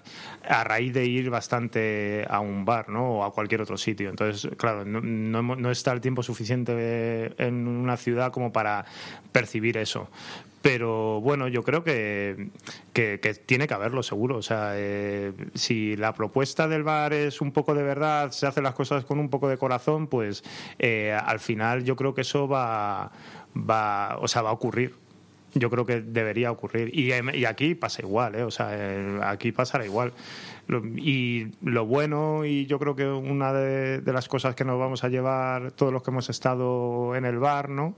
a raíz de ir bastante a un bar, ¿no? O a cualquier otro sitio. Entonces, claro, no, no, no está el tiempo suficiente en una ciudad como para percibir eso. Pero bueno, yo creo que, que, que tiene que haberlo seguro. O sea, eh, si la propuesta del bar es un poco de verdad, se hacen las cosas con un poco de corazón, pues eh, al final yo creo que eso va, va, o sea, va a ocurrir. Yo creo que debería ocurrir. Y, em- y aquí pasa igual, ¿eh? O sea, eh, aquí pasará igual. Y lo bueno, y yo creo que una de, las cosas que nos vamos a llevar todos los que hemos estado en el bar, ¿no?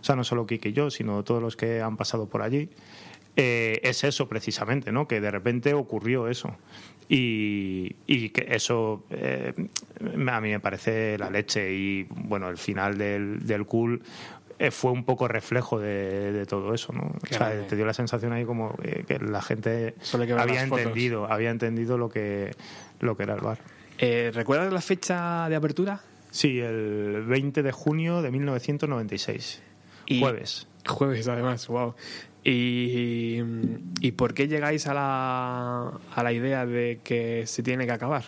O sea, no solo Kike y yo, sino todos los que han pasado por allí. eh, es eso precisamente, ¿no? Que de repente ocurrió eso. Y, y que eso eh, a mí me parece la leche. Y bueno, el final del, del cool fue un poco reflejo de, de todo eso, ¿no? O sea, te dio la sensación ahí como eh, que la gente había fotos. entendido, había entendido lo que, lo que era el bar. Eh, ¿Recuerdas la fecha de apertura? Sí, el 20 de junio de 1996. Y- Jueves. Jueves, además, wow. ¿Y, ¿Y por qué llegáis a la, a la idea de que se tiene que acabar?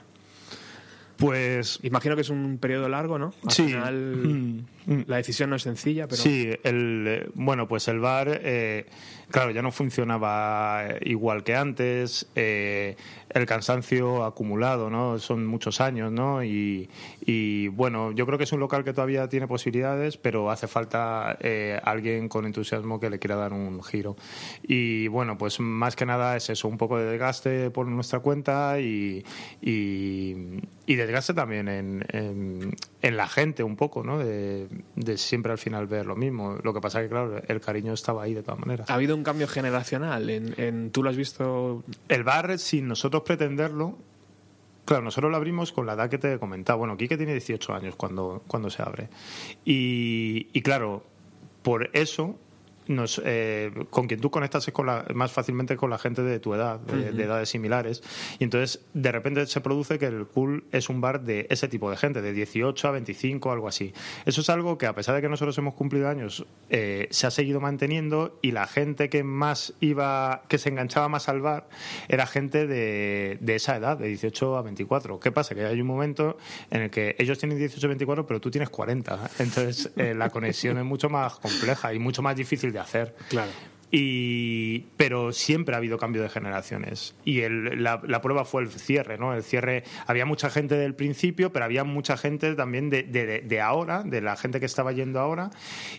Pues. Imagino que es un periodo largo, ¿no? Al Sí. final, la decisión no es sencilla, pero. Sí, el, eh, bueno, pues el bar, eh, claro, ya no funcionaba eh, igual que antes. eh, el cansancio acumulado, ¿no? Son muchos años, ¿no? Y, bueno, yo creo que es un local que todavía tiene posibilidades, pero hace falta eh, alguien con entusiasmo que le quiera dar un giro. Y bueno, pues más que nada es eso, un poco de desgaste por nuestra cuenta y, y, y desgaste también en, en la gente un poco, ¿no? De, de siempre al final ver lo mismo. Lo que pasa que, claro, el cariño estaba ahí de todas maneras. ¿Ha habido un cambio generacional? En, en- ¿Tú lo has visto? El bar, sin nosotros pretenderlo, claro, nosotros lo abrimos con la edad que te he comentado. Bueno, Quique tiene 18 años cuando, cuando se abre. Y, y claro, por eso, nos, eh, con quien tú conectas es con la, más fácilmente con la gente de tu edad, de, edades similares. Y entonces, de repente se produce que el cool es un bar de ese tipo de gente, de 18 a 25, algo así. Eso es algo que, a pesar de que nosotros hemos cumplido años, eh, se ha seguido manteniendo y la gente que más iba, que se enganchaba más al bar, era gente de, de esa edad, de 18 a 24. ¿Qué pasa? Que hay un momento en el que ellos tienen 18 a 24, pero tú tienes 40. Entonces, eh, la conexión es mucho más compleja y mucho más difícil de hacer. Claro. Y, pero siempre ha habido cambio de generaciones. Y el- la, la prueba fue el cierre, ¿no? El cierre, había mucha gente del principio, pero había mucha gente también de, de- de ahora, de la gente que estaba yendo ahora,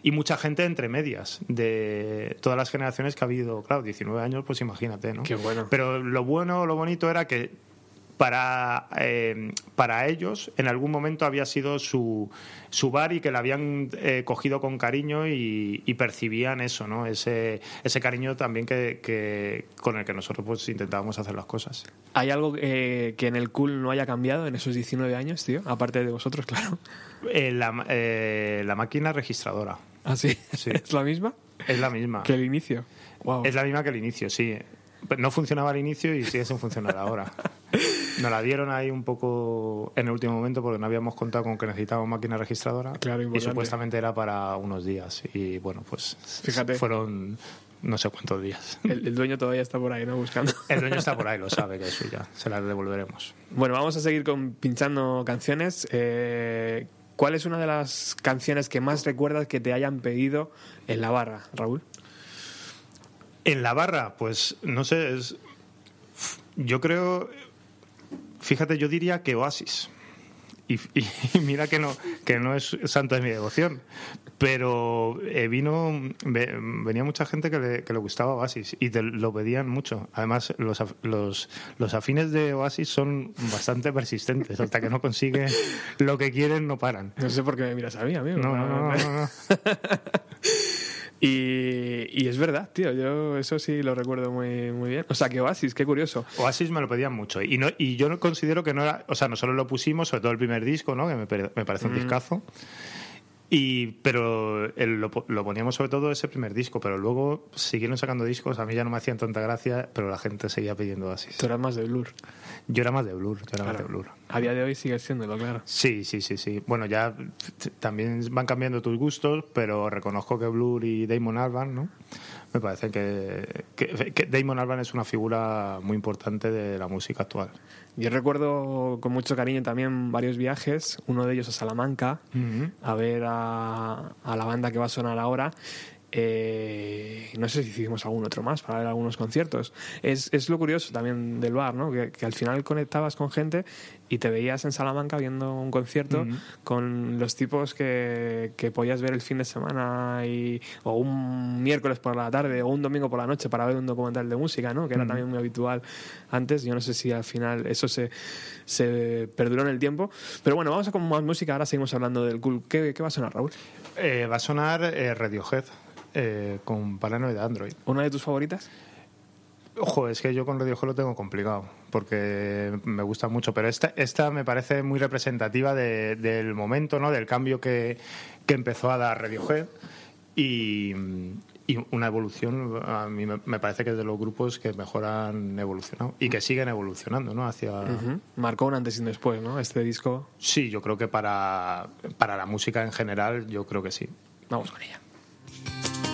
y mucha gente entre medias, de todas las generaciones que ha habido, claro, 19 años, pues imagínate, ¿no? Qué bueno. Pero lo bueno, lo bonito era que para, eh, para ellos en algún momento había sido su, su bar y que la habían eh, cogido con cariño y, y percibían eso, ¿no? Ese, ese cariño también que, que- con el que nosotros pues intentábamos hacer las cosas. ¿Hay algo eh, que en el cool no haya cambiado en esos 19 años, tío? Aparte de vosotros, claro. Eh, la, eh, la máquina registradora. ¿Ah, sí? ¿Es la misma? Es la misma. Que el inicio. Wow. Es la misma que el inicio, sí. No funcionaba al inicio y sigue sin funcionar ahora. Nos la dieron ahí un poco en el último momento porque no habíamos contado con que necesitábamos máquina registradora Claro, y supuestamente era para unos días y bueno, pues Fíjate. fueron no sé cuántos días. El, el dueño todavía está por ahí, ¿no? Buscando. El dueño está por ahí, lo sabe que es suya, se la devolveremos. Bueno, vamos a seguir con, pinchando canciones. Eh, ¿Cuál es una de las canciones que más recuerdas que te hayan pedido en la barra, Raúl? En la barra, pues no sé, es, yo creo, fíjate, yo diría que Oasis. Y, y- y mira que no, que no es santo de mi devoción. Pero eh, vino, ve- venía mucha gente que le, que le gustaba Oasis y te lo pedían mucho. Además, los, los, los afines de Oasis son bastante persistentes. Hasta que no consiguen lo que quieren, no paran. No sé por qué me miras a mí, amigo. No, no, no, no, no. Y, y es verdad, tío, yo eso sí lo recuerdo muy, muy bien. O sea, que Oasis, qué curioso. Oasis me lo pedían mucho. Y, no, y yo no considero que no era. O sea, nosotros lo pusimos, sobre todo el primer disco, ¿no? Que me parece un Mm. discazo. Y, pero el- lo, lo poníamos sobre todo ese primer disco, pero luego siguieron sacando discos, a mí ya no me hacían tanta gracia, pero la gente seguía pidiendo Oasis. Tú eras más de Blur. Yo era más de Blur, yo era más de Blur. A día de hoy sigue siéndolo, claro. Sí, sí, sí, sí. Bueno, ya también van cambiando tus gustos, pero reconozco que Blur y Damon Albarn, ¿no? Me parece que, que, que Damon Albarn es una figura muy importante de la música actual. Yo recuerdo con mucho cariño también varios viajes, uno de ellos a Salamanca, a ver a, a la banda que va a sonar ahora. Eh, no sé si hicimos algún otro más para ver algunos conciertos. Es, es lo curioso también del bar, ¿no? Que, que al final conectabas con gente y te veías en Salamanca viendo un concierto con los tipos que, que podías ver el fin de semana y, o un miércoles por la tarde o un domingo por la noche para ver un documental de música, ¿no? Que era también muy habitual antes. Yo no sé si al final eso se, se perduró en el tiempo. Pero bueno, vamos a con más música. Ahora seguimos hablando del cool. ¿Qué, qué va a sonar, Raúl? Eh, va a sonar eh, Radiohead eh, con Paranoid Android. ¿Una de tus favoritas? Ojo, es que yo con Radiohead lo tengo complicado porque me gusta mucho, pero esta, esta me parece muy representativa de- del momento, ¿no? del cambio que, que empezó a dar Radiohead y, y una evolución, a mí me, parece que es de los grupos que mejor han evolucionado y que siguen evolucionando ¿no? hacia... Ujú. Marcó un antes y un después, ¿no? Este disco. Sí, yo creo que para, para la música en general, yo creo que sí. Vamos con ella. Thank you.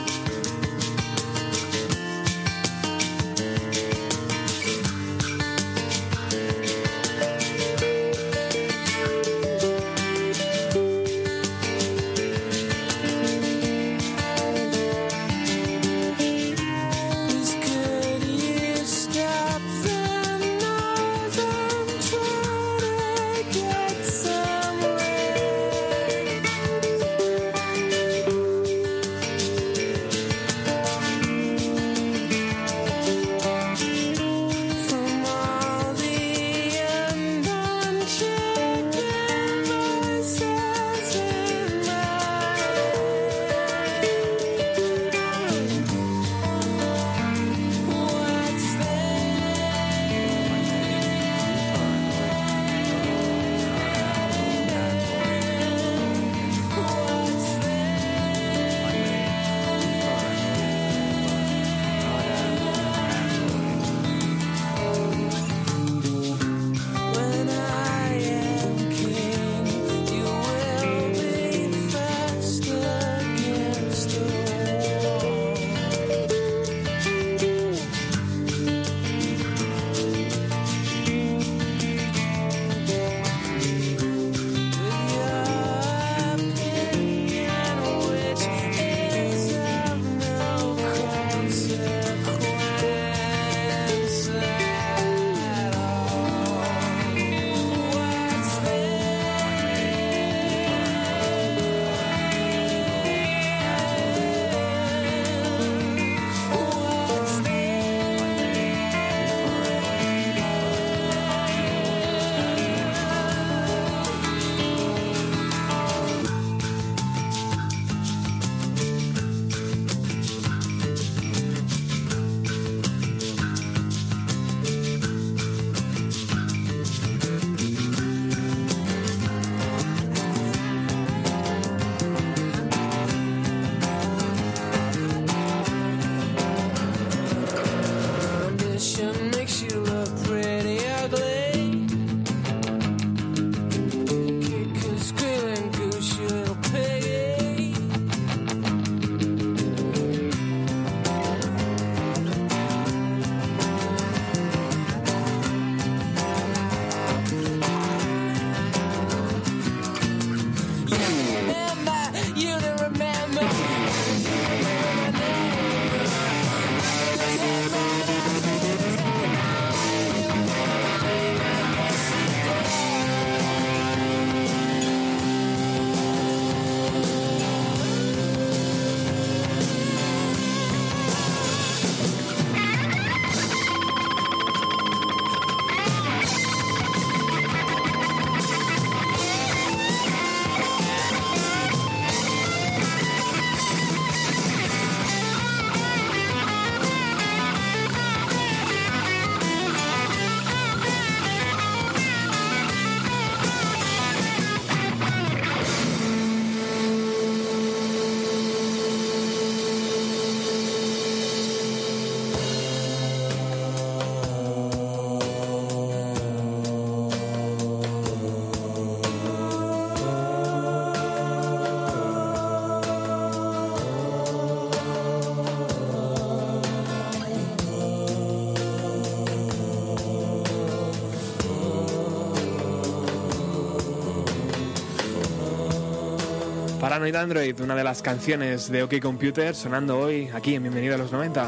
Paranoid Android, una de las canciones de OK Computer sonando hoy aquí en Bienvenido a los 90.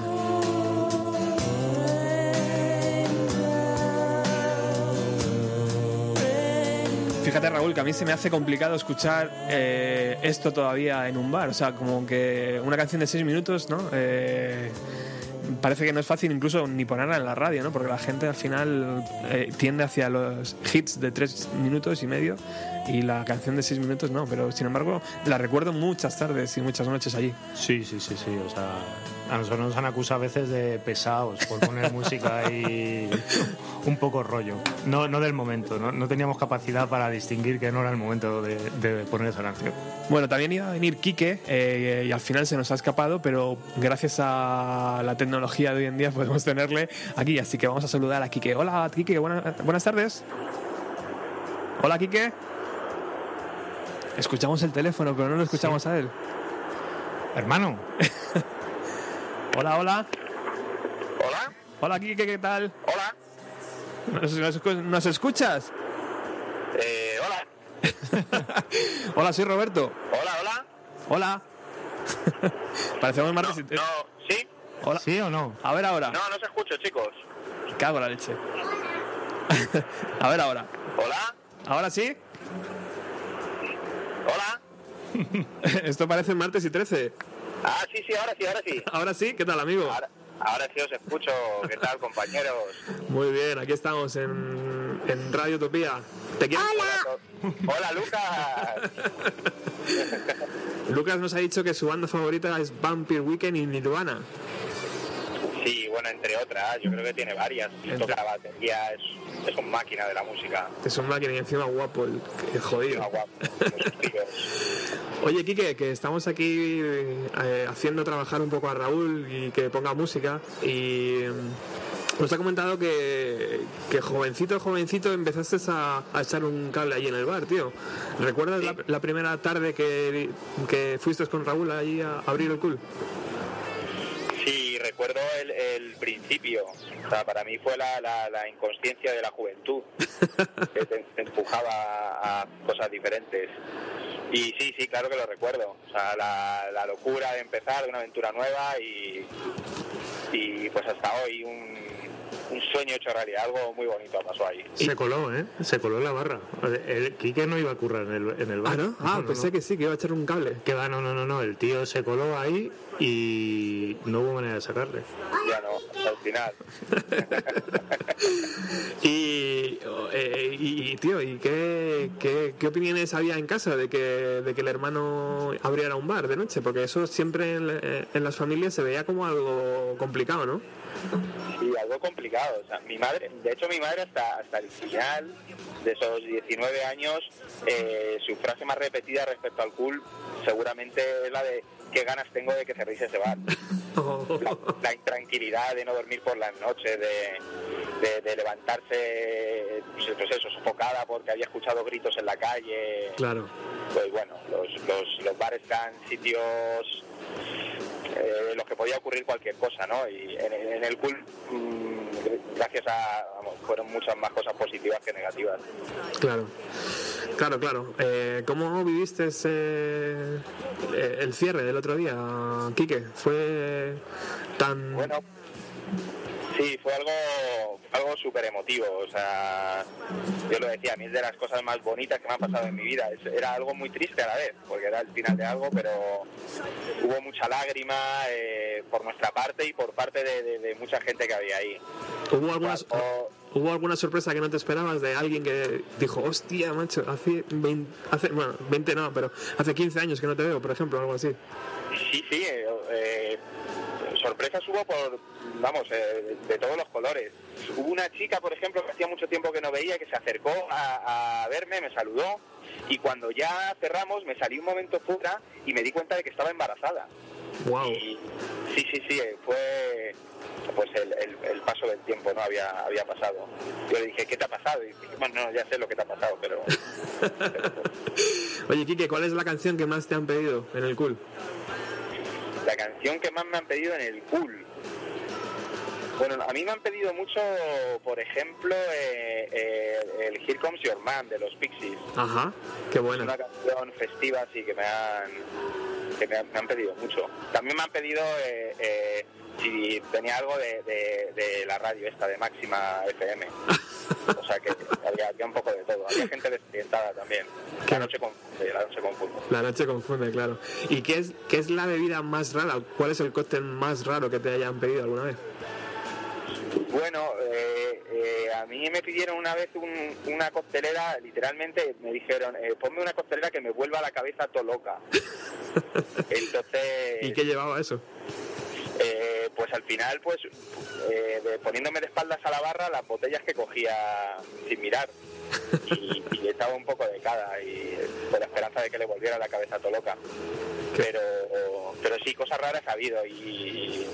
Fíjate Raúl, que a mí se me hace complicado escuchar eh, esto todavía en un bar. O sea, como que una canción de seis minutos, ¿no? Eh, parece que no es fácil incluso ni ponerla en la radio, ¿no? Porque la gente al final eh, tiende hacia los hits de tres minutos y medio y la canción de seis minutos no. Pero sin embargo, la recuerdo muchas tardes y muchas noches allí. Sí, sí, sí, sí. O sea, a nosotros nos han acusado a veces de pesados por poner música ahí un poco rollo. No, no del momento, ¿no? no teníamos capacidad para distinguir que no era el momento de, de poner esa canción. Bueno, también iba a venir Quique eh, y al final se nos ha escapado, pero gracias a la tecnología de hoy en día podemos tenerle aquí. Así que vamos a saludar a Quique. Hola, Quique, buena- buenas tardes. Hola, Quique. Escuchamos el teléfono, pero no lo escuchamos a él. Hermano. hola, hola. Hola. Hola, Quique, ¿qué tal? Hola. ¿Nos, nos- nos escuchas? Eh, hola. Hola, soy Roberto. Hola, hola. Hola. Parecemos martes y... No, ¿sí? Hola. ¿Sí o no? A ver ahora. No, no se escucha, chicos. Cago en la leche. a ver ahora. Hola. ¿Ahora sí? Hola. Esto parece martes y 13. Ah, sí, sí, ahora sí, ahora sí. Ahora sí, ¿qué tal, amigo? Ahora, ahora sí os escucho. ¿Qué tal, compañeros? Muy bien, aquí estamos en, en Radio Utopía. ¿Te quieres? Hola. Hola, Lucas. Lucas nos ha dicho que su banda favorita es Vampire Weekend y Nirvana. Sí, bueno, entre otras. Yo creo que tiene varias. Entre- toca la batería. Es, es un máquina de la música. Es un máquina y encima guapo, el, el jodido. Encima guapo. Oye, Quique, que estamos aquí eh, haciendo trabajar un poco a Raúl y que ponga música y mm, nos ha comentado que, que jovencito, jovencito empezaste a, a echar un cable allí en el bar, tío. ¿Recuerdas la, la primera tarde que, que fuiste con Raúl allí a abrir el cool? Recuerdo el, el principio. O sea, para mí fue la, la, la inconsciencia de la juventud que te, te empujaba a, a cosas diferentes. Y sí, sí, claro que lo recuerdo. O sea, la, la locura de empezar, de una aventura nueva y, y pues hasta hoy un, un sueño hecho realidad. Algo muy bonito pasó ahí. Se coló, ¿eh? Se coló en la barra. El Quique no iba a currar en el, en el bar. Ah, ¿no? Ah, pensé que sí, que iba a echar un cable. Que va, no, no, no, no. El tío se coló ahí y no hubo manera de sacarle. Ya no, hasta el final. Y, eh, y, y, tío, ¿y qué, qué, qué opiniones había en casa de que, de que el hermano abriera un bar de noche? Porque eso siempre en, en las familias se veía como algo complicado, ¿no? Sí, algo complicado. O sea, mi madre, de hecho, mi madre hasta, hasta el final de esos 19 años, eh, su frase más repetida respecto al cool seguramente es la de qué ganas tengo de que cerréis ese bar. La, la intranquilidad de no dormir por las noches, de, de, de levantarse, pues, pues eso, sofocada porque había escuchado gritos en la calle. Claro. Pues bueno, los, los, los bares eran sitios eh, en los que podía ocurrir cualquier cosa, ¿no? Y en, en el cool, mm, gracias a, vamos, fueron muchas más cosas positivas que negativas. Claro. Claro, claro. Eh, ¿Cómo viviste ese, eh, el cierre del otro día, Quique? ¿Fue tan... Bueno, sí, fue algo, algo súper emotivo. O sea, yo lo decía, a mí es de las cosas más bonitas que me han pasado en mi vida. Era algo muy triste a la vez, porque era el final de algo, pero hubo mucha lágrima eh, por nuestra parte y por parte de, de- de mucha gente que había ahí. ¿Hubo alguna, ¿Hubo alguna sorpresa que no te esperabas de alguien que dijo, hostia, macho, hace 20, hace, bueno, 20 no, pero hace 15 años que no te veo, por ejemplo, algo así? Sí, sí, eh, eh, sorpresas hubo por, vamos, eh, de todos los colores. Hubo una chica, por ejemplo, que hacía mucho tiempo que no veía, que se acercó a, a verme, me saludó y cuando ya cerramos me salí un momento fuera y me di cuenta de que estaba embarazada. Wow. Y sí, sí, sí, fue pues el, el- el paso del tiempo, ¿no? Había, había pasado. Yo le dije, ¿qué te ha pasado? Y dije, bueno, no, ya sé lo que te ha pasado, pero Oye, Quique, ¿cuál es la canción que más te han pedido en el cool? La canción que más me han pedido en el cool. Bueno, a mí me han pedido mucho, por ejemplo, eh, eh, el Here Comes Your Man de los Pixies. Ajá, qué buena. una canción festiva así que me han que me han, pedido mucho también me han pedido eh, eh, si tenía algo de, de- de la radio esta de máxima FM o sea que había, había un poco de todo había gente desorientada también la noche confunde la noche confunde La noche confunde, claro. ¿Y qué es, qué es la bebida más rara? ¿Cuál es el cóctel más raro que te hayan pedido alguna vez? Bueno, eh, eh, a mí me pidieron una vez un- una costelera, literalmente me dijeron, eh, ponme una costelera que me vuelva la cabeza todo loca. Entonces, ¿Y qué llevaba eso? eh, pues al final, pues eh, de- poniéndome de espaldas a la barra, las botellas que cogía sin mirar. Y, y echaba un poco de cada, y con la esperanza de que le volviera la cabeza todo loca. Pero, pero sí, cosas raras ha habido y...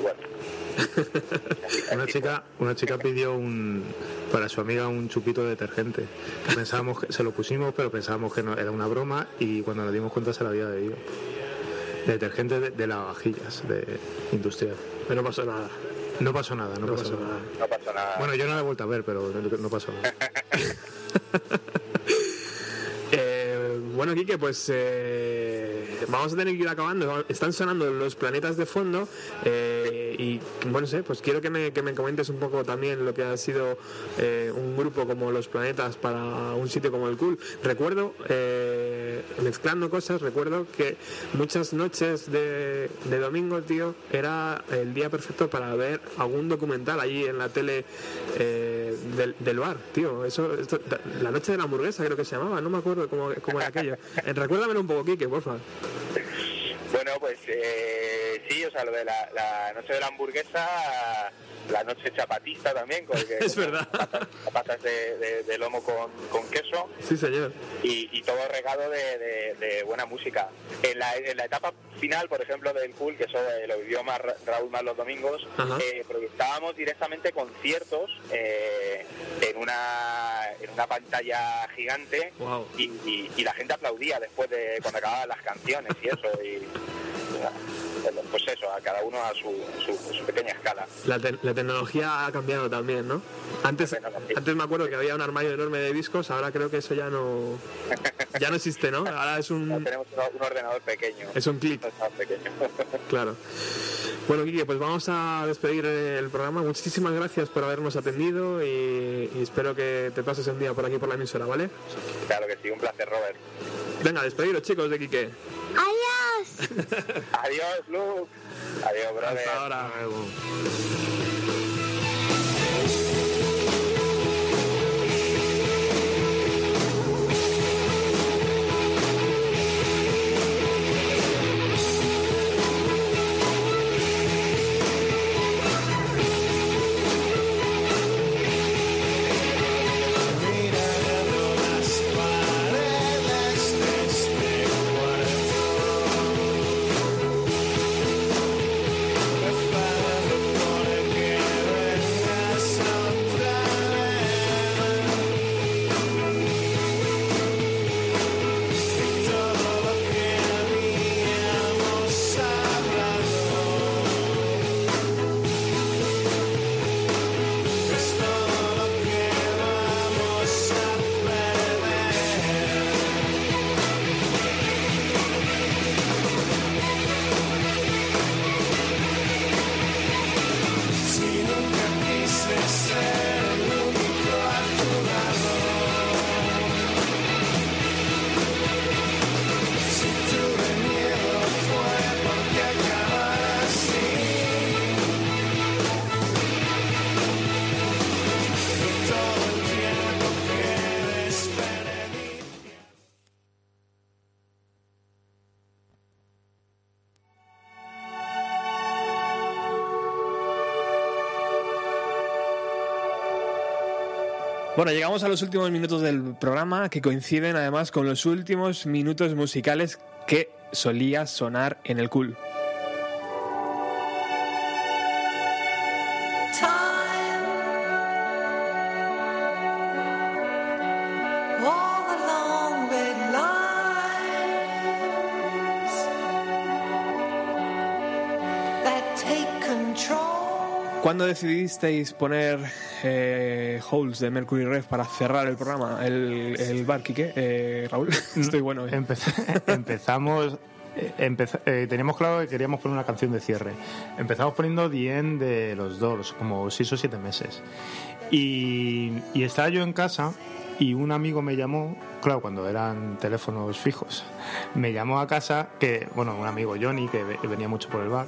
Una chica, una chica pidió un, para su amiga un chupito de detergente. Que pensábamos que se lo pusimos, pero pensábamos que no, era una broma y cuando nos dimos cuenta se la había bebido. Detergente de, de lavavajillas, de industrial. Pero no pasó nada. No pasó nada, no, pasó, nada. no pasó nada. Bueno, yo no la he vuelto a ver, pero no, no pasó nada. Eh, bueno, Quique, pues eh, vamos a tener que ir acabando. Están sonando los planetas de fondo eh, y, bueno, sé, pues quiero que me, que me comentes un poco también lo que ha sido eh, un grupo como Los Planetas para un sitio como el Cool. Recuerdo, eh, mezclando cosas, recuerdo que muchas noches de, de domingo, tío, era el día perfecto para ver algún documental allí en la tele eh, del, del bar, tío. Eso, esto- la noche de la hamburguesa creo que se llamaba, no me acuerdo cómo, cómo era aquello. Eh, recuérdamelo un poco, Quique, porfa. Bueno, pues eh, sí, o sea, lo de la, la noche de la hamburguesa, la noche chapatista también, con Es verdad. patas, patas de, de- de lomo con, con queso Sí, señor. y, y todo regado de, buena música. En la, en la etapa final, por ejemplo, del Cool, que eso eh, lo vivió más Ra- Raúl más los domingos, eh, proyectábamos directamente conciertos eh, en, una, en una pantalla gigante Wow. y, y- y la gente aplaudía después de cuando acababan las canciones y eso. Y, pues eso, a cada uno a su, su- su pequeña escala. La, te- la tecnología ha cambiado también, ¿no? Antes, antes me acuerdo que había un armario enorme de discos, ahora creo que eso ya no ya no existe, ¿no? Ahora es un Tenemos un, ordenador pequeño. Es un pequeño. claro. Bueno, Quique, pues vamos a despedir el programa. Muchísimas gracias por habernos atendido y, y espero que te pases un día por aquí por la emisora, ¿vale? claro que sí, un placer, Robert. Venga, despediros chicos de Quique. ¡Adiós! Adiós, Luke. Adiós, brother. Hasta ahora. Bueno, llegamos a los últimos minutos del programa que coinciden además con los últimos minutos musicales que solía sonar en el cool. ¿Cuándo decidisteis poner eh, Holes de Mercury Rev para cerrar el programa? El, bar, Quique, eh, Raúl. Estoy bueno. eh. Empe- empezamos. eh, eh, teníamos claro que queríamos poner una canción de cierre. Empezamos poniendo The End de los Doors, como seis o siete meses. Y, y estaba yo en casa y un amigo me llamó, claro, cuando eran teléfonos fijos, me llamó a casa, que, bueno, un amigo Johnny, que ve- venía mucho por el bar,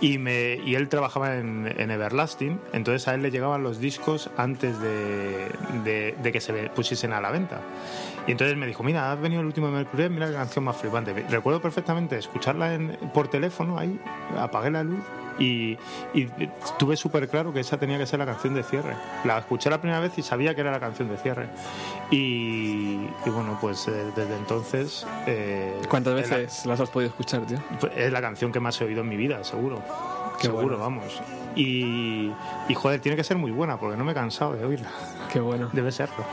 y, me, y él trabajaba en, en Everlasting, entonces a él le llegaban los discos antes de, de- de que se pusiesen a la venta. Y entonces me dijo, mira, has venido el último de Mercury, mira qué canción más flipante. Recuerdo perfectamente escucharla en- por teléfono ahí, apagué la luz y, y tuve súper claro que esa tenía que ser la canción de cierre. La escuché la primera vez y sabía que era la canción de cierre. Y, y bueno, pues eh, desde entonces... eh, ¿Cuántas es la- veces las has podido escuchar, tío? pues es la canción que más he oído en mi vida, seguro. Qué seguro, bueno. vamos. Y, y joder, tiene que ser muy buena porque no me he cansado de oírla. Qué bueno. Debe serlo.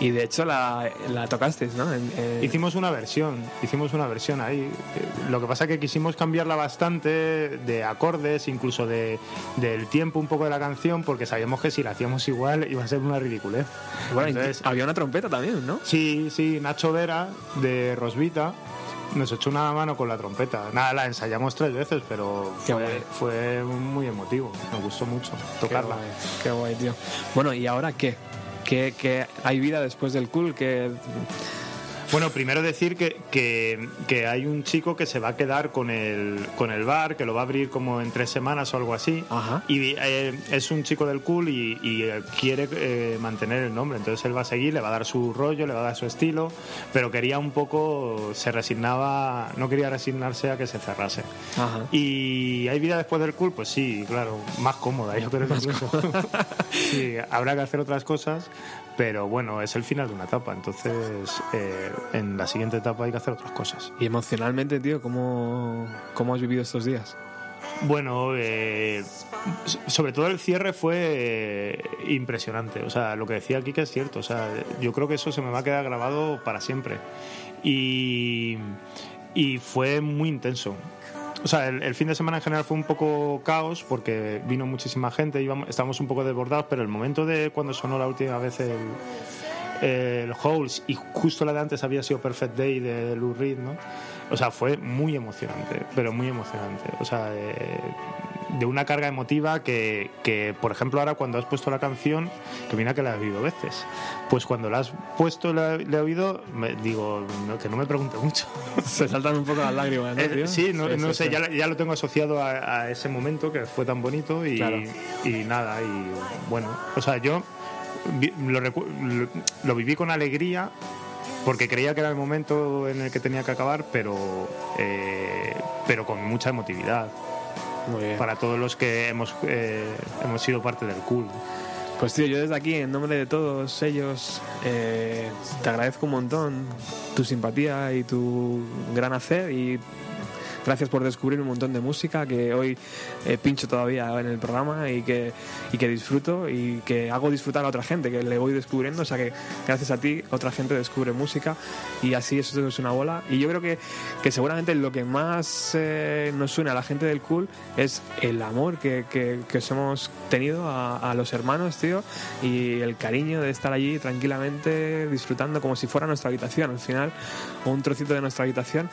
Y de hecho la, la tocasteis, ¿no? En- Hicimos una versión, hicimos una versión ahí. Eh, Lo que pasa es que quisimos cambiarla bastante de acordes, incluso de, del tiempo un poco de la canción, porque sabíamos que si la hacíamos igual iba a ser una ridiculez. Bueno, Entonces, había una trompeta también, ¿no? Sí, sí, Nacho Vera de Rosvita nos echó una mano con la trompeta. Nada, la ensayamos tres veces, pero fue, muy emotivo. Me gustó mucho tocarla. Qué guay, qué guay, tío. Bueno, ¿y ahora qué? ¿Qué, qué hay vida después del cool? que Bueno, primero decir que, que, que hay un chico que se va a quedar con el, con el bar, que lo va a abrir como en tres semanas o algo así. Y eh, es un chico del cool y, y, eh, quiere eh, mantener el nombre. Entonces él va a seguir, le va a dar su rollo, le va a dar su estilo, pero quería un poco, se resignaba, no quería resignarse a que se cerrase. Ajá. Y hay vida después del cool, pues sí, claro, más cómoda, yo creo que incluso. sí, habrá que hacer otras cosas, pero bueno, es el final de una etapa, entonces eh, en la siguiente etapa hay que hacer otras cosas. Y emocionalmente, tío, ¿cómo, cómo has vivido estos días? Bueno, eh, so- sobre todo el cierre fue eh, impresionante. O sea, lo que decía aquí que es cierto. O sea, yo creo que eso se me va a quedar grabado para siempre. Y, y fue muy intenso. O sea, el, fin de semana en general fue un poco caos porque vino muchísima gente, íbamos, estábamos un poco desbordados, pero el momento de cuando sonó la última vez el, el y justo la de antes había sido Perfect Day de Lou Reed, ¿no? O sea, fue muy emocionante, pero muy emocionante. O sea, eh, de una carga emotiva que, que, por ejemplo, ahora cuando has puesto la canción, que mira que la he oído veces, pues cuando la has puesto, la, la he oído, me, digo, no, que no me pregunte mucho. Se saltan un poco las lágrimas, ¿no, Eh, tío? sí, no, Sí, no sí, sé, sí. Ya, ya lo tengo asociado a, a ese momento que fue tan bonito y, Claro. y nada, y bueno, o sea, yo lo, lo- lo viví con alegría porque creía que era el momento en el que tenía que acabar, pero, eh, pero con mucha emotividad. Muy bien. Para todos los que hemos, eh, hemos sido parte del cool. Pues tío, yo desde aquí, en nombre de todos ellos, eh, te agradezco un montón tu simpatía y tu gran hacer y gracias por descubrir un montón de música que hoy eh, pincho todavía en el programa y que, y que disfruto y que hago disfrutar a otra gente, que le voy descubriendo, o sea que gracias a ti otra gente descubre música y así eso es una bola. Y yo creo que, que seguramente lo que más eh, nos une a la gente del cool es el amor que, que, que os hemos tenido a, a los hermanos, tío, y el cariño de estar allí tranquilamente disfrutando como si fuera nuestra habitación al final, o un trocito de nuestra habitación.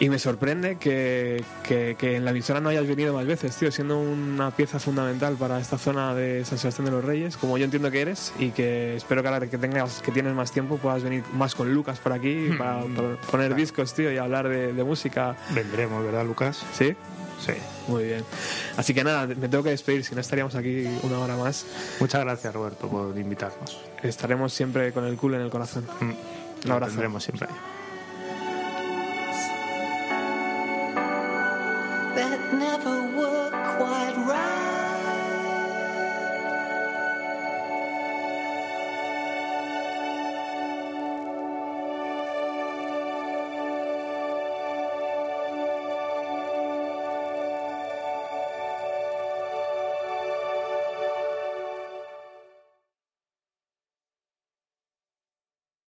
Y me sorprende que, que- que en la emisora no hayas venido más veces, tío, siendo una pieza fundamental para esta zona de San Sebastián de los Reyes, como yo entiendo que eres, y que espero que ahora que tengas, que tienes más tiempo puedas venir más con Lucas por aquí para, para poner discos, tío, y hablar de, de música. Vendremos, ¿verdad, Lucas? ¿Sí? Sí. Muy bien. Así que nada, me tengo que despedir, si no estaríamos aquí una hora más. Muchas gracias, Roberto, por invitarnos. Estaremos siempre con el culo en el corazón. Un Lo abrazo. tendremos siempre. never